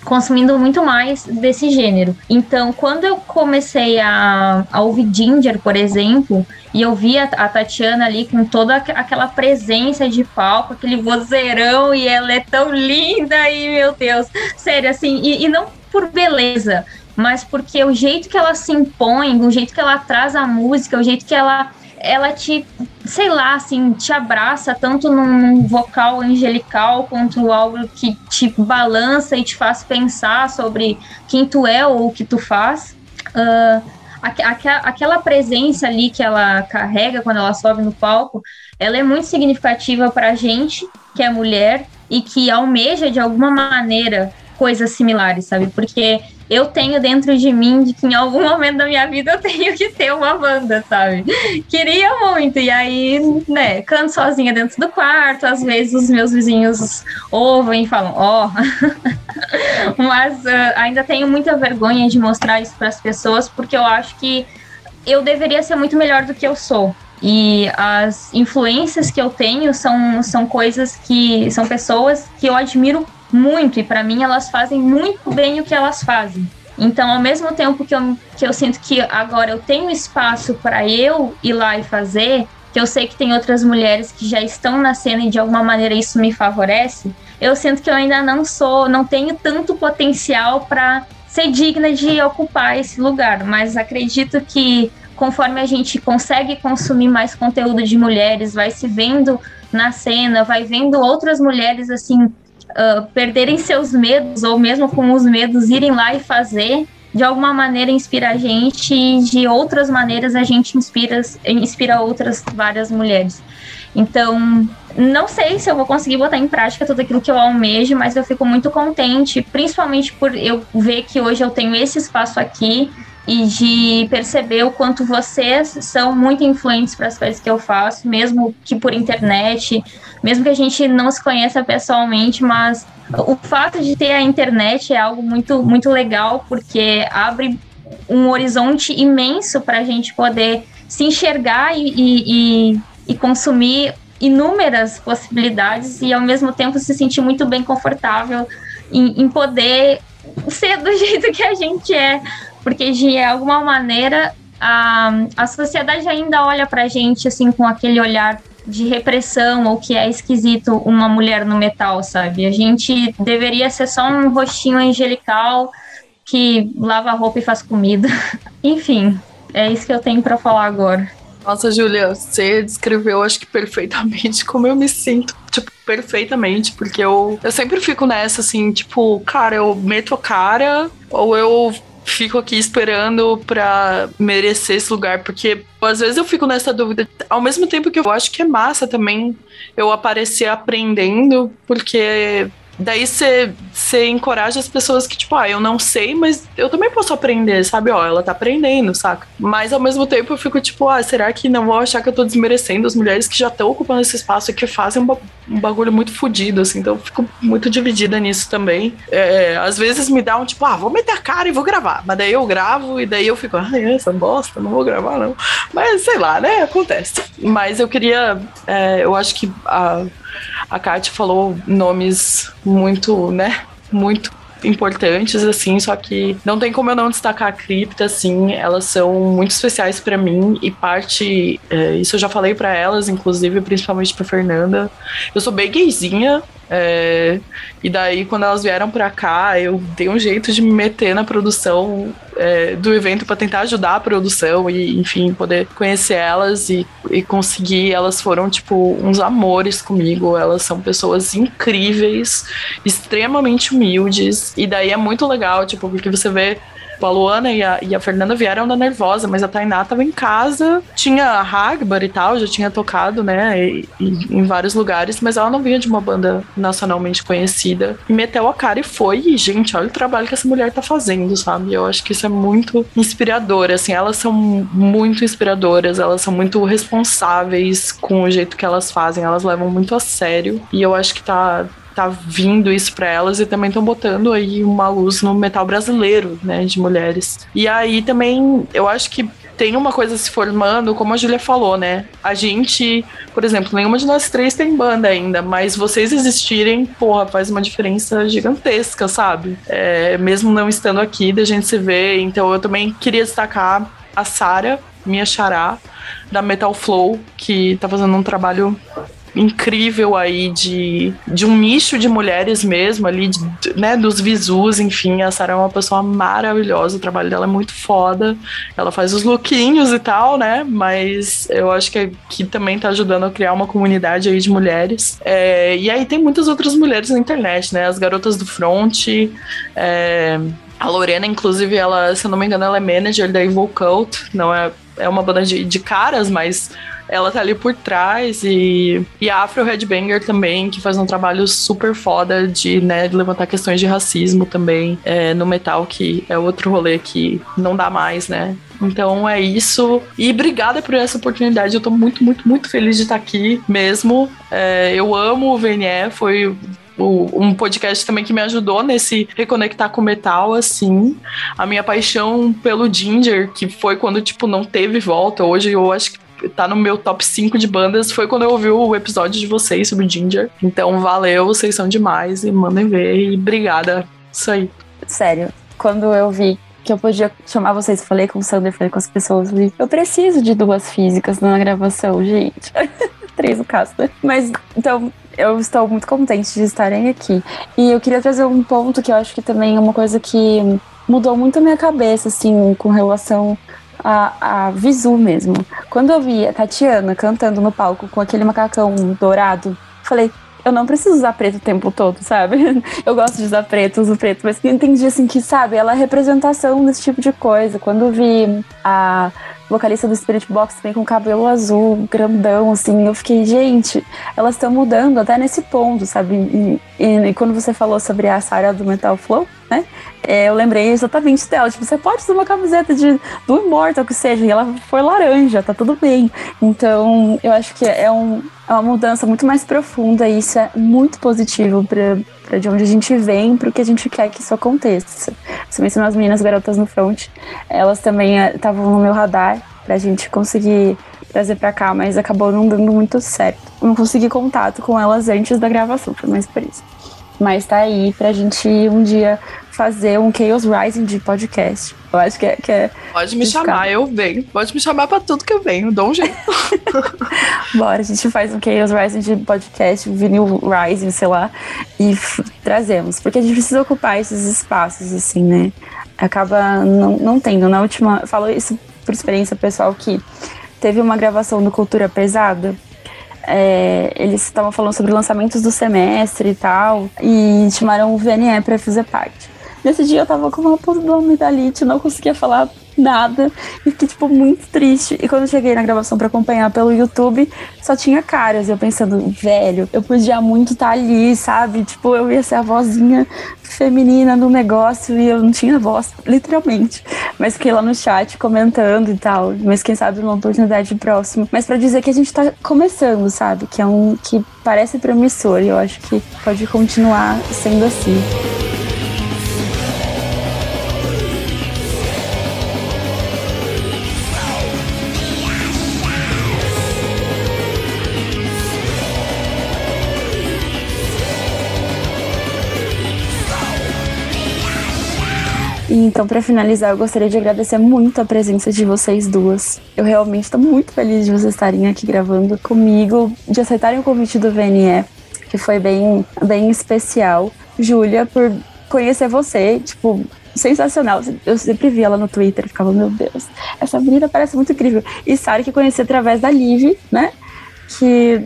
consumindo muito mais desse gênero. Então, quando eu comecei a, a ouvir Ginger, por exemplo, e eu vi a, a, Tatiana ali com toda aquela presença de palco, aquele vozeirão, e ela é tão linda, e meu Deus, sério, assim, e, e não por beleza, mas porque o jeito que ela se impõe, o jeito que ela traz a música, o jeito que ela ela te, sei lá, assim, te abraça tanto num vocal angelical quanto algo que te balança e te faz pensar sobre quem tu é ou o que tu faz. Uh, aquela presença ali que ela carrega quando ela sobe no palco, ela é muito significativa para a gente que é mulher e que almeja de alguma maneira coisas similares, sabe? Porque eu tenho dentro de mim de que em algum momento da minha vida eu tenho que ter uma banda, sabe? Queria muito, e aí, né, canto sozinha dentro do quarto, às vezes os meus vizinhos ouvem e falam, ó. Oh. [laughs] Mas uh, ainda tenho muita vergonha de mostrar isso para as pessoas, porque eu acho que eu deveria ser muito melhor do que eu sou. E as influências que eu tenho são, são coisas que são pessoas que eu admiro muito, e para mim elas fazem muito bem o que elas fazem. Então, ao mesmo tempo que eu, que eu sinto que agora eu tenho espaço para eu ir lá e fazer, que eu sei que tem outras mulheres que já estão na cena e de alguma maneira isso me favorece, eu sinto que eu ainda não sou, não tenho tanto potencial para ser digna de ocupar esse lugar, mas acredito que conforme a gente consegue consumir mais conteúdo de mulheres, vai se vendo na cena, vai vendo outras mulheres assim uh, perderem seus medos, ou mesmo com os medos, irem lá e fazer, de alguma maneira inspira a gente e de outras maneiras a gente inspira, inspira outras várias mulheres. Então, não sei se eu vou conseguir botar em prática tudo aquilo que eu almejo, mas eu fico muito contente, principalmente por eu ver que hoje eu tenho esse espaço aqui e de perceber o quanto vocês são muito influentes para as coisas que eu faço, mesmo que por internet, mesmo que a gente não se conheça pessoalmente, mas o fato de ter a internet é algo muito, muito legal, porque abre um horizonte imenso para a gente poder se enxergar e, e, e consumir inúmeras possibilidades e ao mesmo tempo se sentir muito bem confortável em, em poder ser do [laughs] jeito que a gente é porque de alguma maneira a, a sociedade ainda olha pra gente assim com aquele olhar de repressão ou que é esquisito uma mulher no metal, sabe? A gente deveria ser só um rostinho angelical que lava roupa e faz comida. [laughs] Enfim, é isso que eu tenho para falar agora. Nossa, Júlia, você descreveu, acho que perfeitamente como eu me sinto. Tipo, perfeitamente, porque eu, eu sempre fico nessa, assim, tipo, cara, eu meto a cara, ou eu fico aqui esperando pra merecer esse lugar, porque às vezes eu fico nessa dúvida. Ao mesmo tempo que eu acho que é massa também eu aparecer aprendendo, porque Daí você encoraja as pessoas que, tipo, ah, eu não sei, mas eu também posso aprender, sabe? Ó, ela tá aprendendo, saca? Mas ao mesmo tempo eu fico, tipo, ah, será que não vou achar que eu tô desmerecendo as mulheres que já estão ocupando esse espaço e que fazem um, um bagulho muito fodido, assim. Então eu fico muito dividida nisso também. É, às vezes me dá um tipo, ah, vou meter a cara e vou gravar. Mas daí eu gravo e daí eu fico, ah, essa bosta, não vou gravar, não. Mas sei lá, né? Acontece. Mas eu queria, é, eu acho que a a Kátia falou nomes muito, né, muito importantes, assim, só que não tem como eu não destacar a cripta, assim, elas são muito especiais para mim e parte, é, isso eu já falei para elas, inclusive, principalmente pra Fernanda. Eu sou bem gayzinha, É, e daí, quando elas vieram pra cá, eu dei um jeito de me meter na produção é, do evento para tentar ajudar a produção e, enfim, poder conhecer elas e, e conseguir. Elas foram, tipo, uns amores comigo. Elas são pessoas incríveis, extremamente humildes. E daí é muito legal, tipo, porque você vê a Luana e a, e a Fernanda vieram da Nervosa, mas a Tainá tava em casa, tinha a Hagbar e tal, já tinha tocado, né, e, e, em vários lugares, mas ela não vinha de uma banda nacionalmente conhecida. E meteu a cara e foi, e, gente, olha o trabalho que essa mulher tá fazendo, sabe? Eu acho que isso é muito inspirador, assim, elas são muito inspiradoras, elas são muito responsáveis com o jeito que elas fazem, elas levam muito a sério, e eu acho que tá tá vindo isso para elas e também estão botando aí uma luz no metal brasileiro, né, de mulheres. E aí também eu acho que tem uma coisa se formando, como a Julia falou, né? A gente, por exemplo, nenhuma de nós três tem banda ainda, mas vocês existirem, porra, faz uma diferença gigantesca, sabe? É, mesmo não estando aqui, da gente se ver. Então eu também queria destacar a Sara, minha xará, da Metal Flow, que tá fazendo um trabalho incrível aí de, de um nicho de mulheres mesmo ali, de, né, dos visus, enfim, a Sarah é uma pessoa maravilhosa, o trabalho dela é muito foda, ela faz os lookinhos e tal, né, mas eu acho que, que também tá ajudando a criar uma comunidade aí de mulheres, é, e aí tem muitas outras mulheres na internet, né, as garotas do front, é, a Lorena, inclusive, ela, se eu não me engano, ela é manager da Evil Cult, não é, é uma banda de, de caras, mas ela tá ali por trás e, e a Afro Headbanger também, que faz um trabalho super foda de, né, de levantar questões de racismo também é, no metal, que é outro rolê que não dá mais, né? Então é isso. E obrigada por essa oportunidade. Eu tô muito, muito, muito feliz de estar aqui mesmo. É, eu amo o VNE, foi um podcast também que me ajudou nesse reconectar com metal, assim. A minha paixão pelo Ginger, que foi quando, tipo, não teve volta. Hoje eu acho que tá no meu top 5 de bandas foi quando eu ouvi o episódio de vocês sobre Ginger. Então, valeu, vocês são demais e mandem ver e obrigada. Isso aí. Sério, quando eu vi que eu podia chamar vocês, falei com o Sander, falei com as pessoas, eu preciso de duas físicas na gravação, gente. [laughs] Três no caso, né? Mas, então, eu estou muito contente de estarem aqui. E eu queria trazer um ponto que eu acho que também é uma coisa que mudou muito a minha cabeça, assim, com relação a, a visu mesmo. Quando eu vi a Tatiana cantando no palco com aquele macacão dourado, falei, eu não preciso usar preto o tempo todo, sabe? [laughs] Eu gosto de usar preto, uso preto, mas entendi assim que, sabe, ela é representação desse tipo de coisa. Quando vi a vocalista do Spirit Box também com cabelo azul, grandão, assim. Eu fiquei, gente, elas estão mudando até nesse ponto, sabe? E, e, e, quando você falou sobre a Sarah do Metal Flow, né? É, eu lembrei exatamente dela. Tipo, você pode usar uma camiseta de, do Immortal, que seja, e ela foi laranja, tá tudo bem. Então, eu acho que é, um, é uma mudança muito mais profunda e isso é muito positivo para de onde a gente vem, para o que a gente quer que isso aconteça. Você mencionou as meninas garotas no front, elas também estavam é, no meu radar para a gente conseguir trazer para cá, mas acabou não dando muito certo. não consegui contato com elas antes da gravação, foi mais por isso. Mas tá aí pra gente um dia fazer um Chaos Rising de podcast. Eu acho que é. Que é Pode me chamar, eu venho. Pode me chamar pra tudo que eu venho, dou um jeito. [laughs] Bora, a gente faz um Chaos Rising de podcast, Vinil Rising, sei lá, e trazemos. Porque a gente precisa ocupar esses espaços, assim, né? Acaba não, não tendo. Na última. Falo isso por experiência pessoal que teve uma gravação do Cultura Pesada é, eles estavam falando sobre lançamentos do semestre e tal, e chamaram o VNE para fazer parte. Nesse dia eu tava com uma puta não conseguia falar nada. E fiquei, tipo, muito triste. E quando eu cheguei na gravação para acompanhar pelo YouTube, só tinha caras. Eu pensando, velho, eu podia muito estar tá ali, sabe? Tipo, eu ia ser a vozinha feminina no negócio e eu não tinha voz, literalmente. Mas fiquei lá no chat comentando e tal. Mas quem sabe uma oportunidade próxima. Mas para dizer que a gente tá começando, sabe? Que é um que parece promissor e eu acho que pode continuar sendo assim. Então, para finalizar, eu gostaria de agradecer muito a presença de vocês duas. Eu realmente estou muito feliz de vocês estarem aqui gravando comigo, de aceitarem o convite do VNE. que foi bem, bem especial. Júlia, por conhecer você, tipo, sensacional. Eu sempre via ela no Twitter ficava, meu Deus, essa menina parece muito incrível. E Sara que conheci através da Liv, né? Que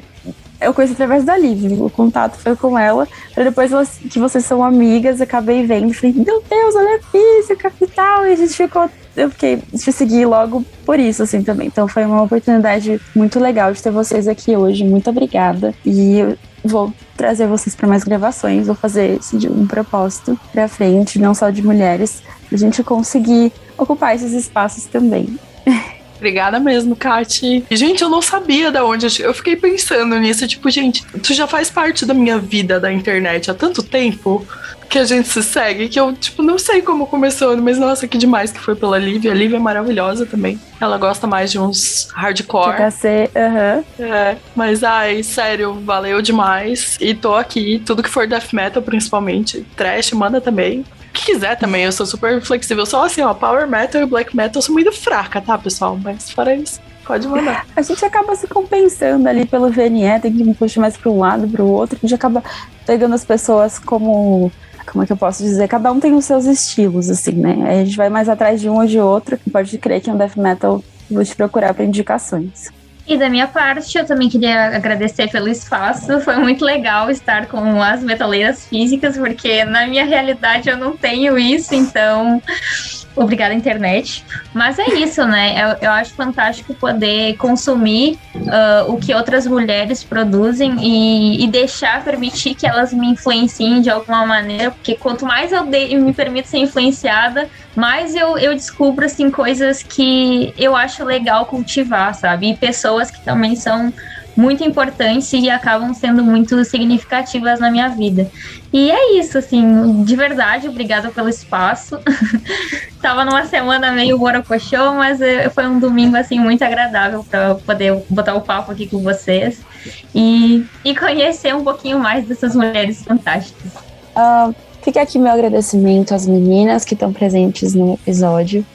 eu conheci através da Liv, o contato foi com ela. Pra depois que vocês são amigas, acabei vendo. Falei, meu Deus, ela é física e tal. E a gente ficou. Eu fiquei, te segui logo por isso, assim, também. Então foi uma oportunidade muito legal de ter vocês aqui hoje. Muito obrigada. E eu vou trazer vocês para mais gravações, vou fazer assim, um propósito para frente, não só de mulheres, pra gente conseguir ocupar esses espaços também. [laughs] Obrigada mesmo, Kati. Gente, eu não sabia da onde. Eu fiquei pensando nisso. Tipo, gente, tu já faz parte da minha vida da internet há tanto tempo que a gente se segue que eu, tipo, não sei como começou, mas nossa, que demais que foi pela Lívia. A Lívia é maravilhosa também. Ela gosta mais de uns hardcore. TKC, aham. Uhum. É, mas ai, sério, valeu demais. E tô aqui, tudo que for death metal, principalmente. Trash, manda também que quiser também, eu sou super flexível. Só assim, ó, power metal e black metal eu sou muito fraca, tá, pessoal? Mas fora isso, pode mandar. [laughs] A gente acaba se compensando ali pelo VNE, tem que puxar mais para um lado, para o outro. A gente acaba pegando as pessoas como como é que eu posso dizer? Cada um tem os seus estilos, assim, né? A gente vai mais atrás de um ou de outro. Pode crer que um death metal vou te procurar para indicações. E da minha parte, eu também queria agradecer pelo espaço. Foi muito legal estar com as metaleiras físicas, porque na minha realidade eu não tenho isso, então Obrigada, internet. Mas é isso, né? Eu, eu acho fantástico poder consumir uh, o que outras mulheres produzem e, e, deixar, permitir que elas me influenciem de alguma maneira, porque quanto mais eu de, me permito ser influenciada, mais eu, eu descubro, assim, coisas que eu acho legal cultivar, sabe? E pessoas que também são muito importantes e acabam sendo muito significativas na minha vida. E é isso, assim, de verdade, obrigada pelo espaço. [laughs] Tava numa semana meio borocochô, mas eh, foi um domingo, assim, muito agradável para poder botar o papo aqui com vocês e, e conhecer um pouquinho mais dessas mulheres fantásticas. Uh, fica aqui meu agradecimento às meninas que estão presentes no episódio,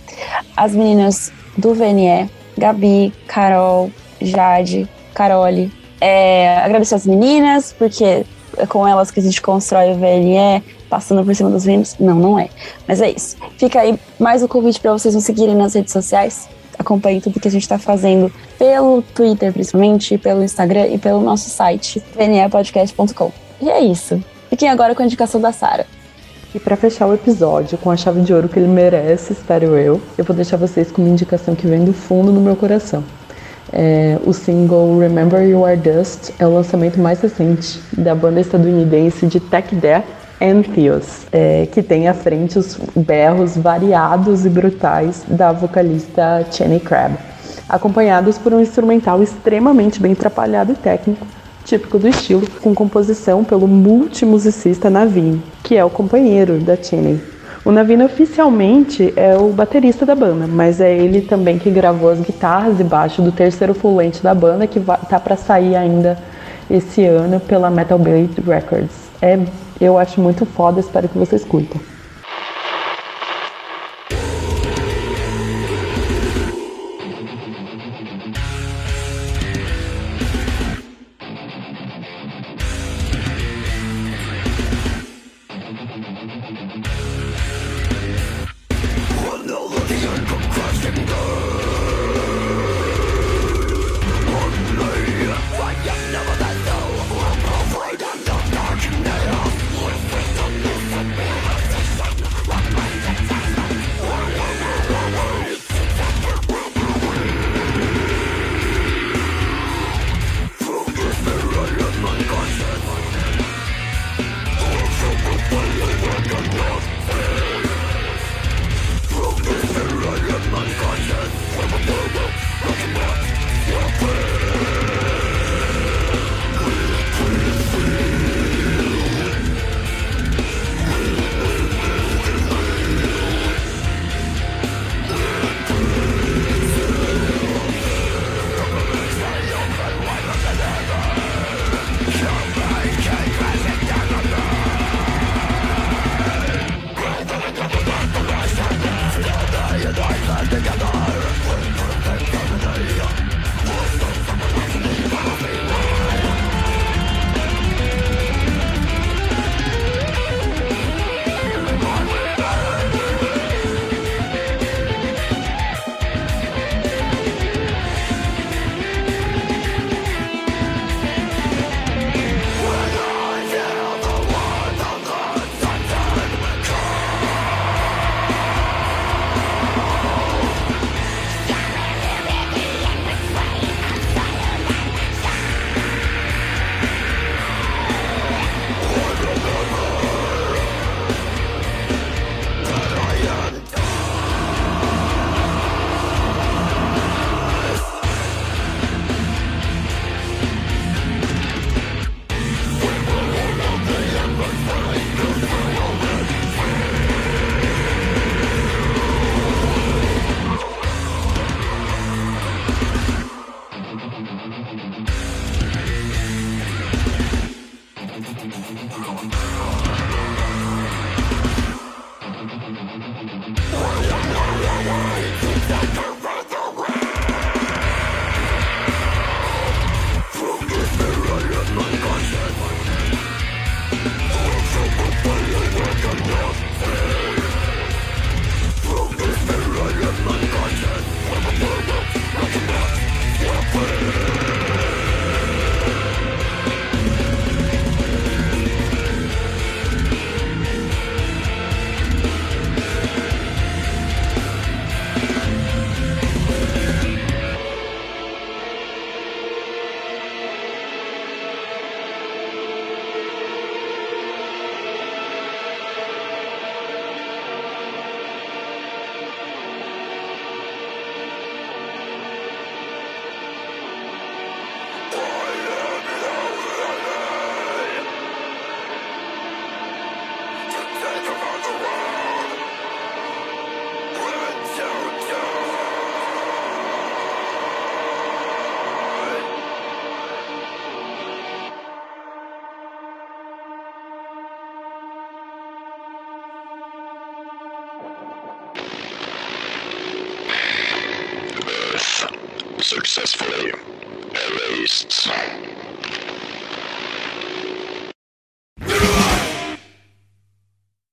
as meninas do VNE, Gabi, Carol, Jade, Carole. É, agradecer as meninas, porque é com elas que a gente constrói o VNE, passando por cima dos ventos. Não, não é. Mas é isso. Fica aí mais um convite para vocês nos seguirem nas redes sociais. Acompanhe tudo que a gente está fazendo pelo Twitter, principalmente, pelo Instagram e pelo nosso site, vnepodcast.com. E é isso. Fiquem agora com a indicação da Sara. E para fechar o episódio com a chave de ouro que ele merece, espero eu, eu vou deixar vocês com uma indicação que vem do fundo do meu coração. É, o single Remember You Are Dust é o lançamento mais recente da banda estadunidense de tech death Antheos, é, que tem à frente os berros variados e brutais da vocalista Cheney Crab, acompanhados por um instrumental extremamente bem atrapalhado e técnico, típico do estilo, com composição pelo multimusicista Navin, que é o companheiro da Cheney. O Navina oficialmente é o baterista da banda, mas é ele também que gravou as guitarras e baixo do terceiro fluente da banda, que tá para sair ainda esse ano pela Metal Blade Records. É, eu acho muito foda, espero que vocês curtam.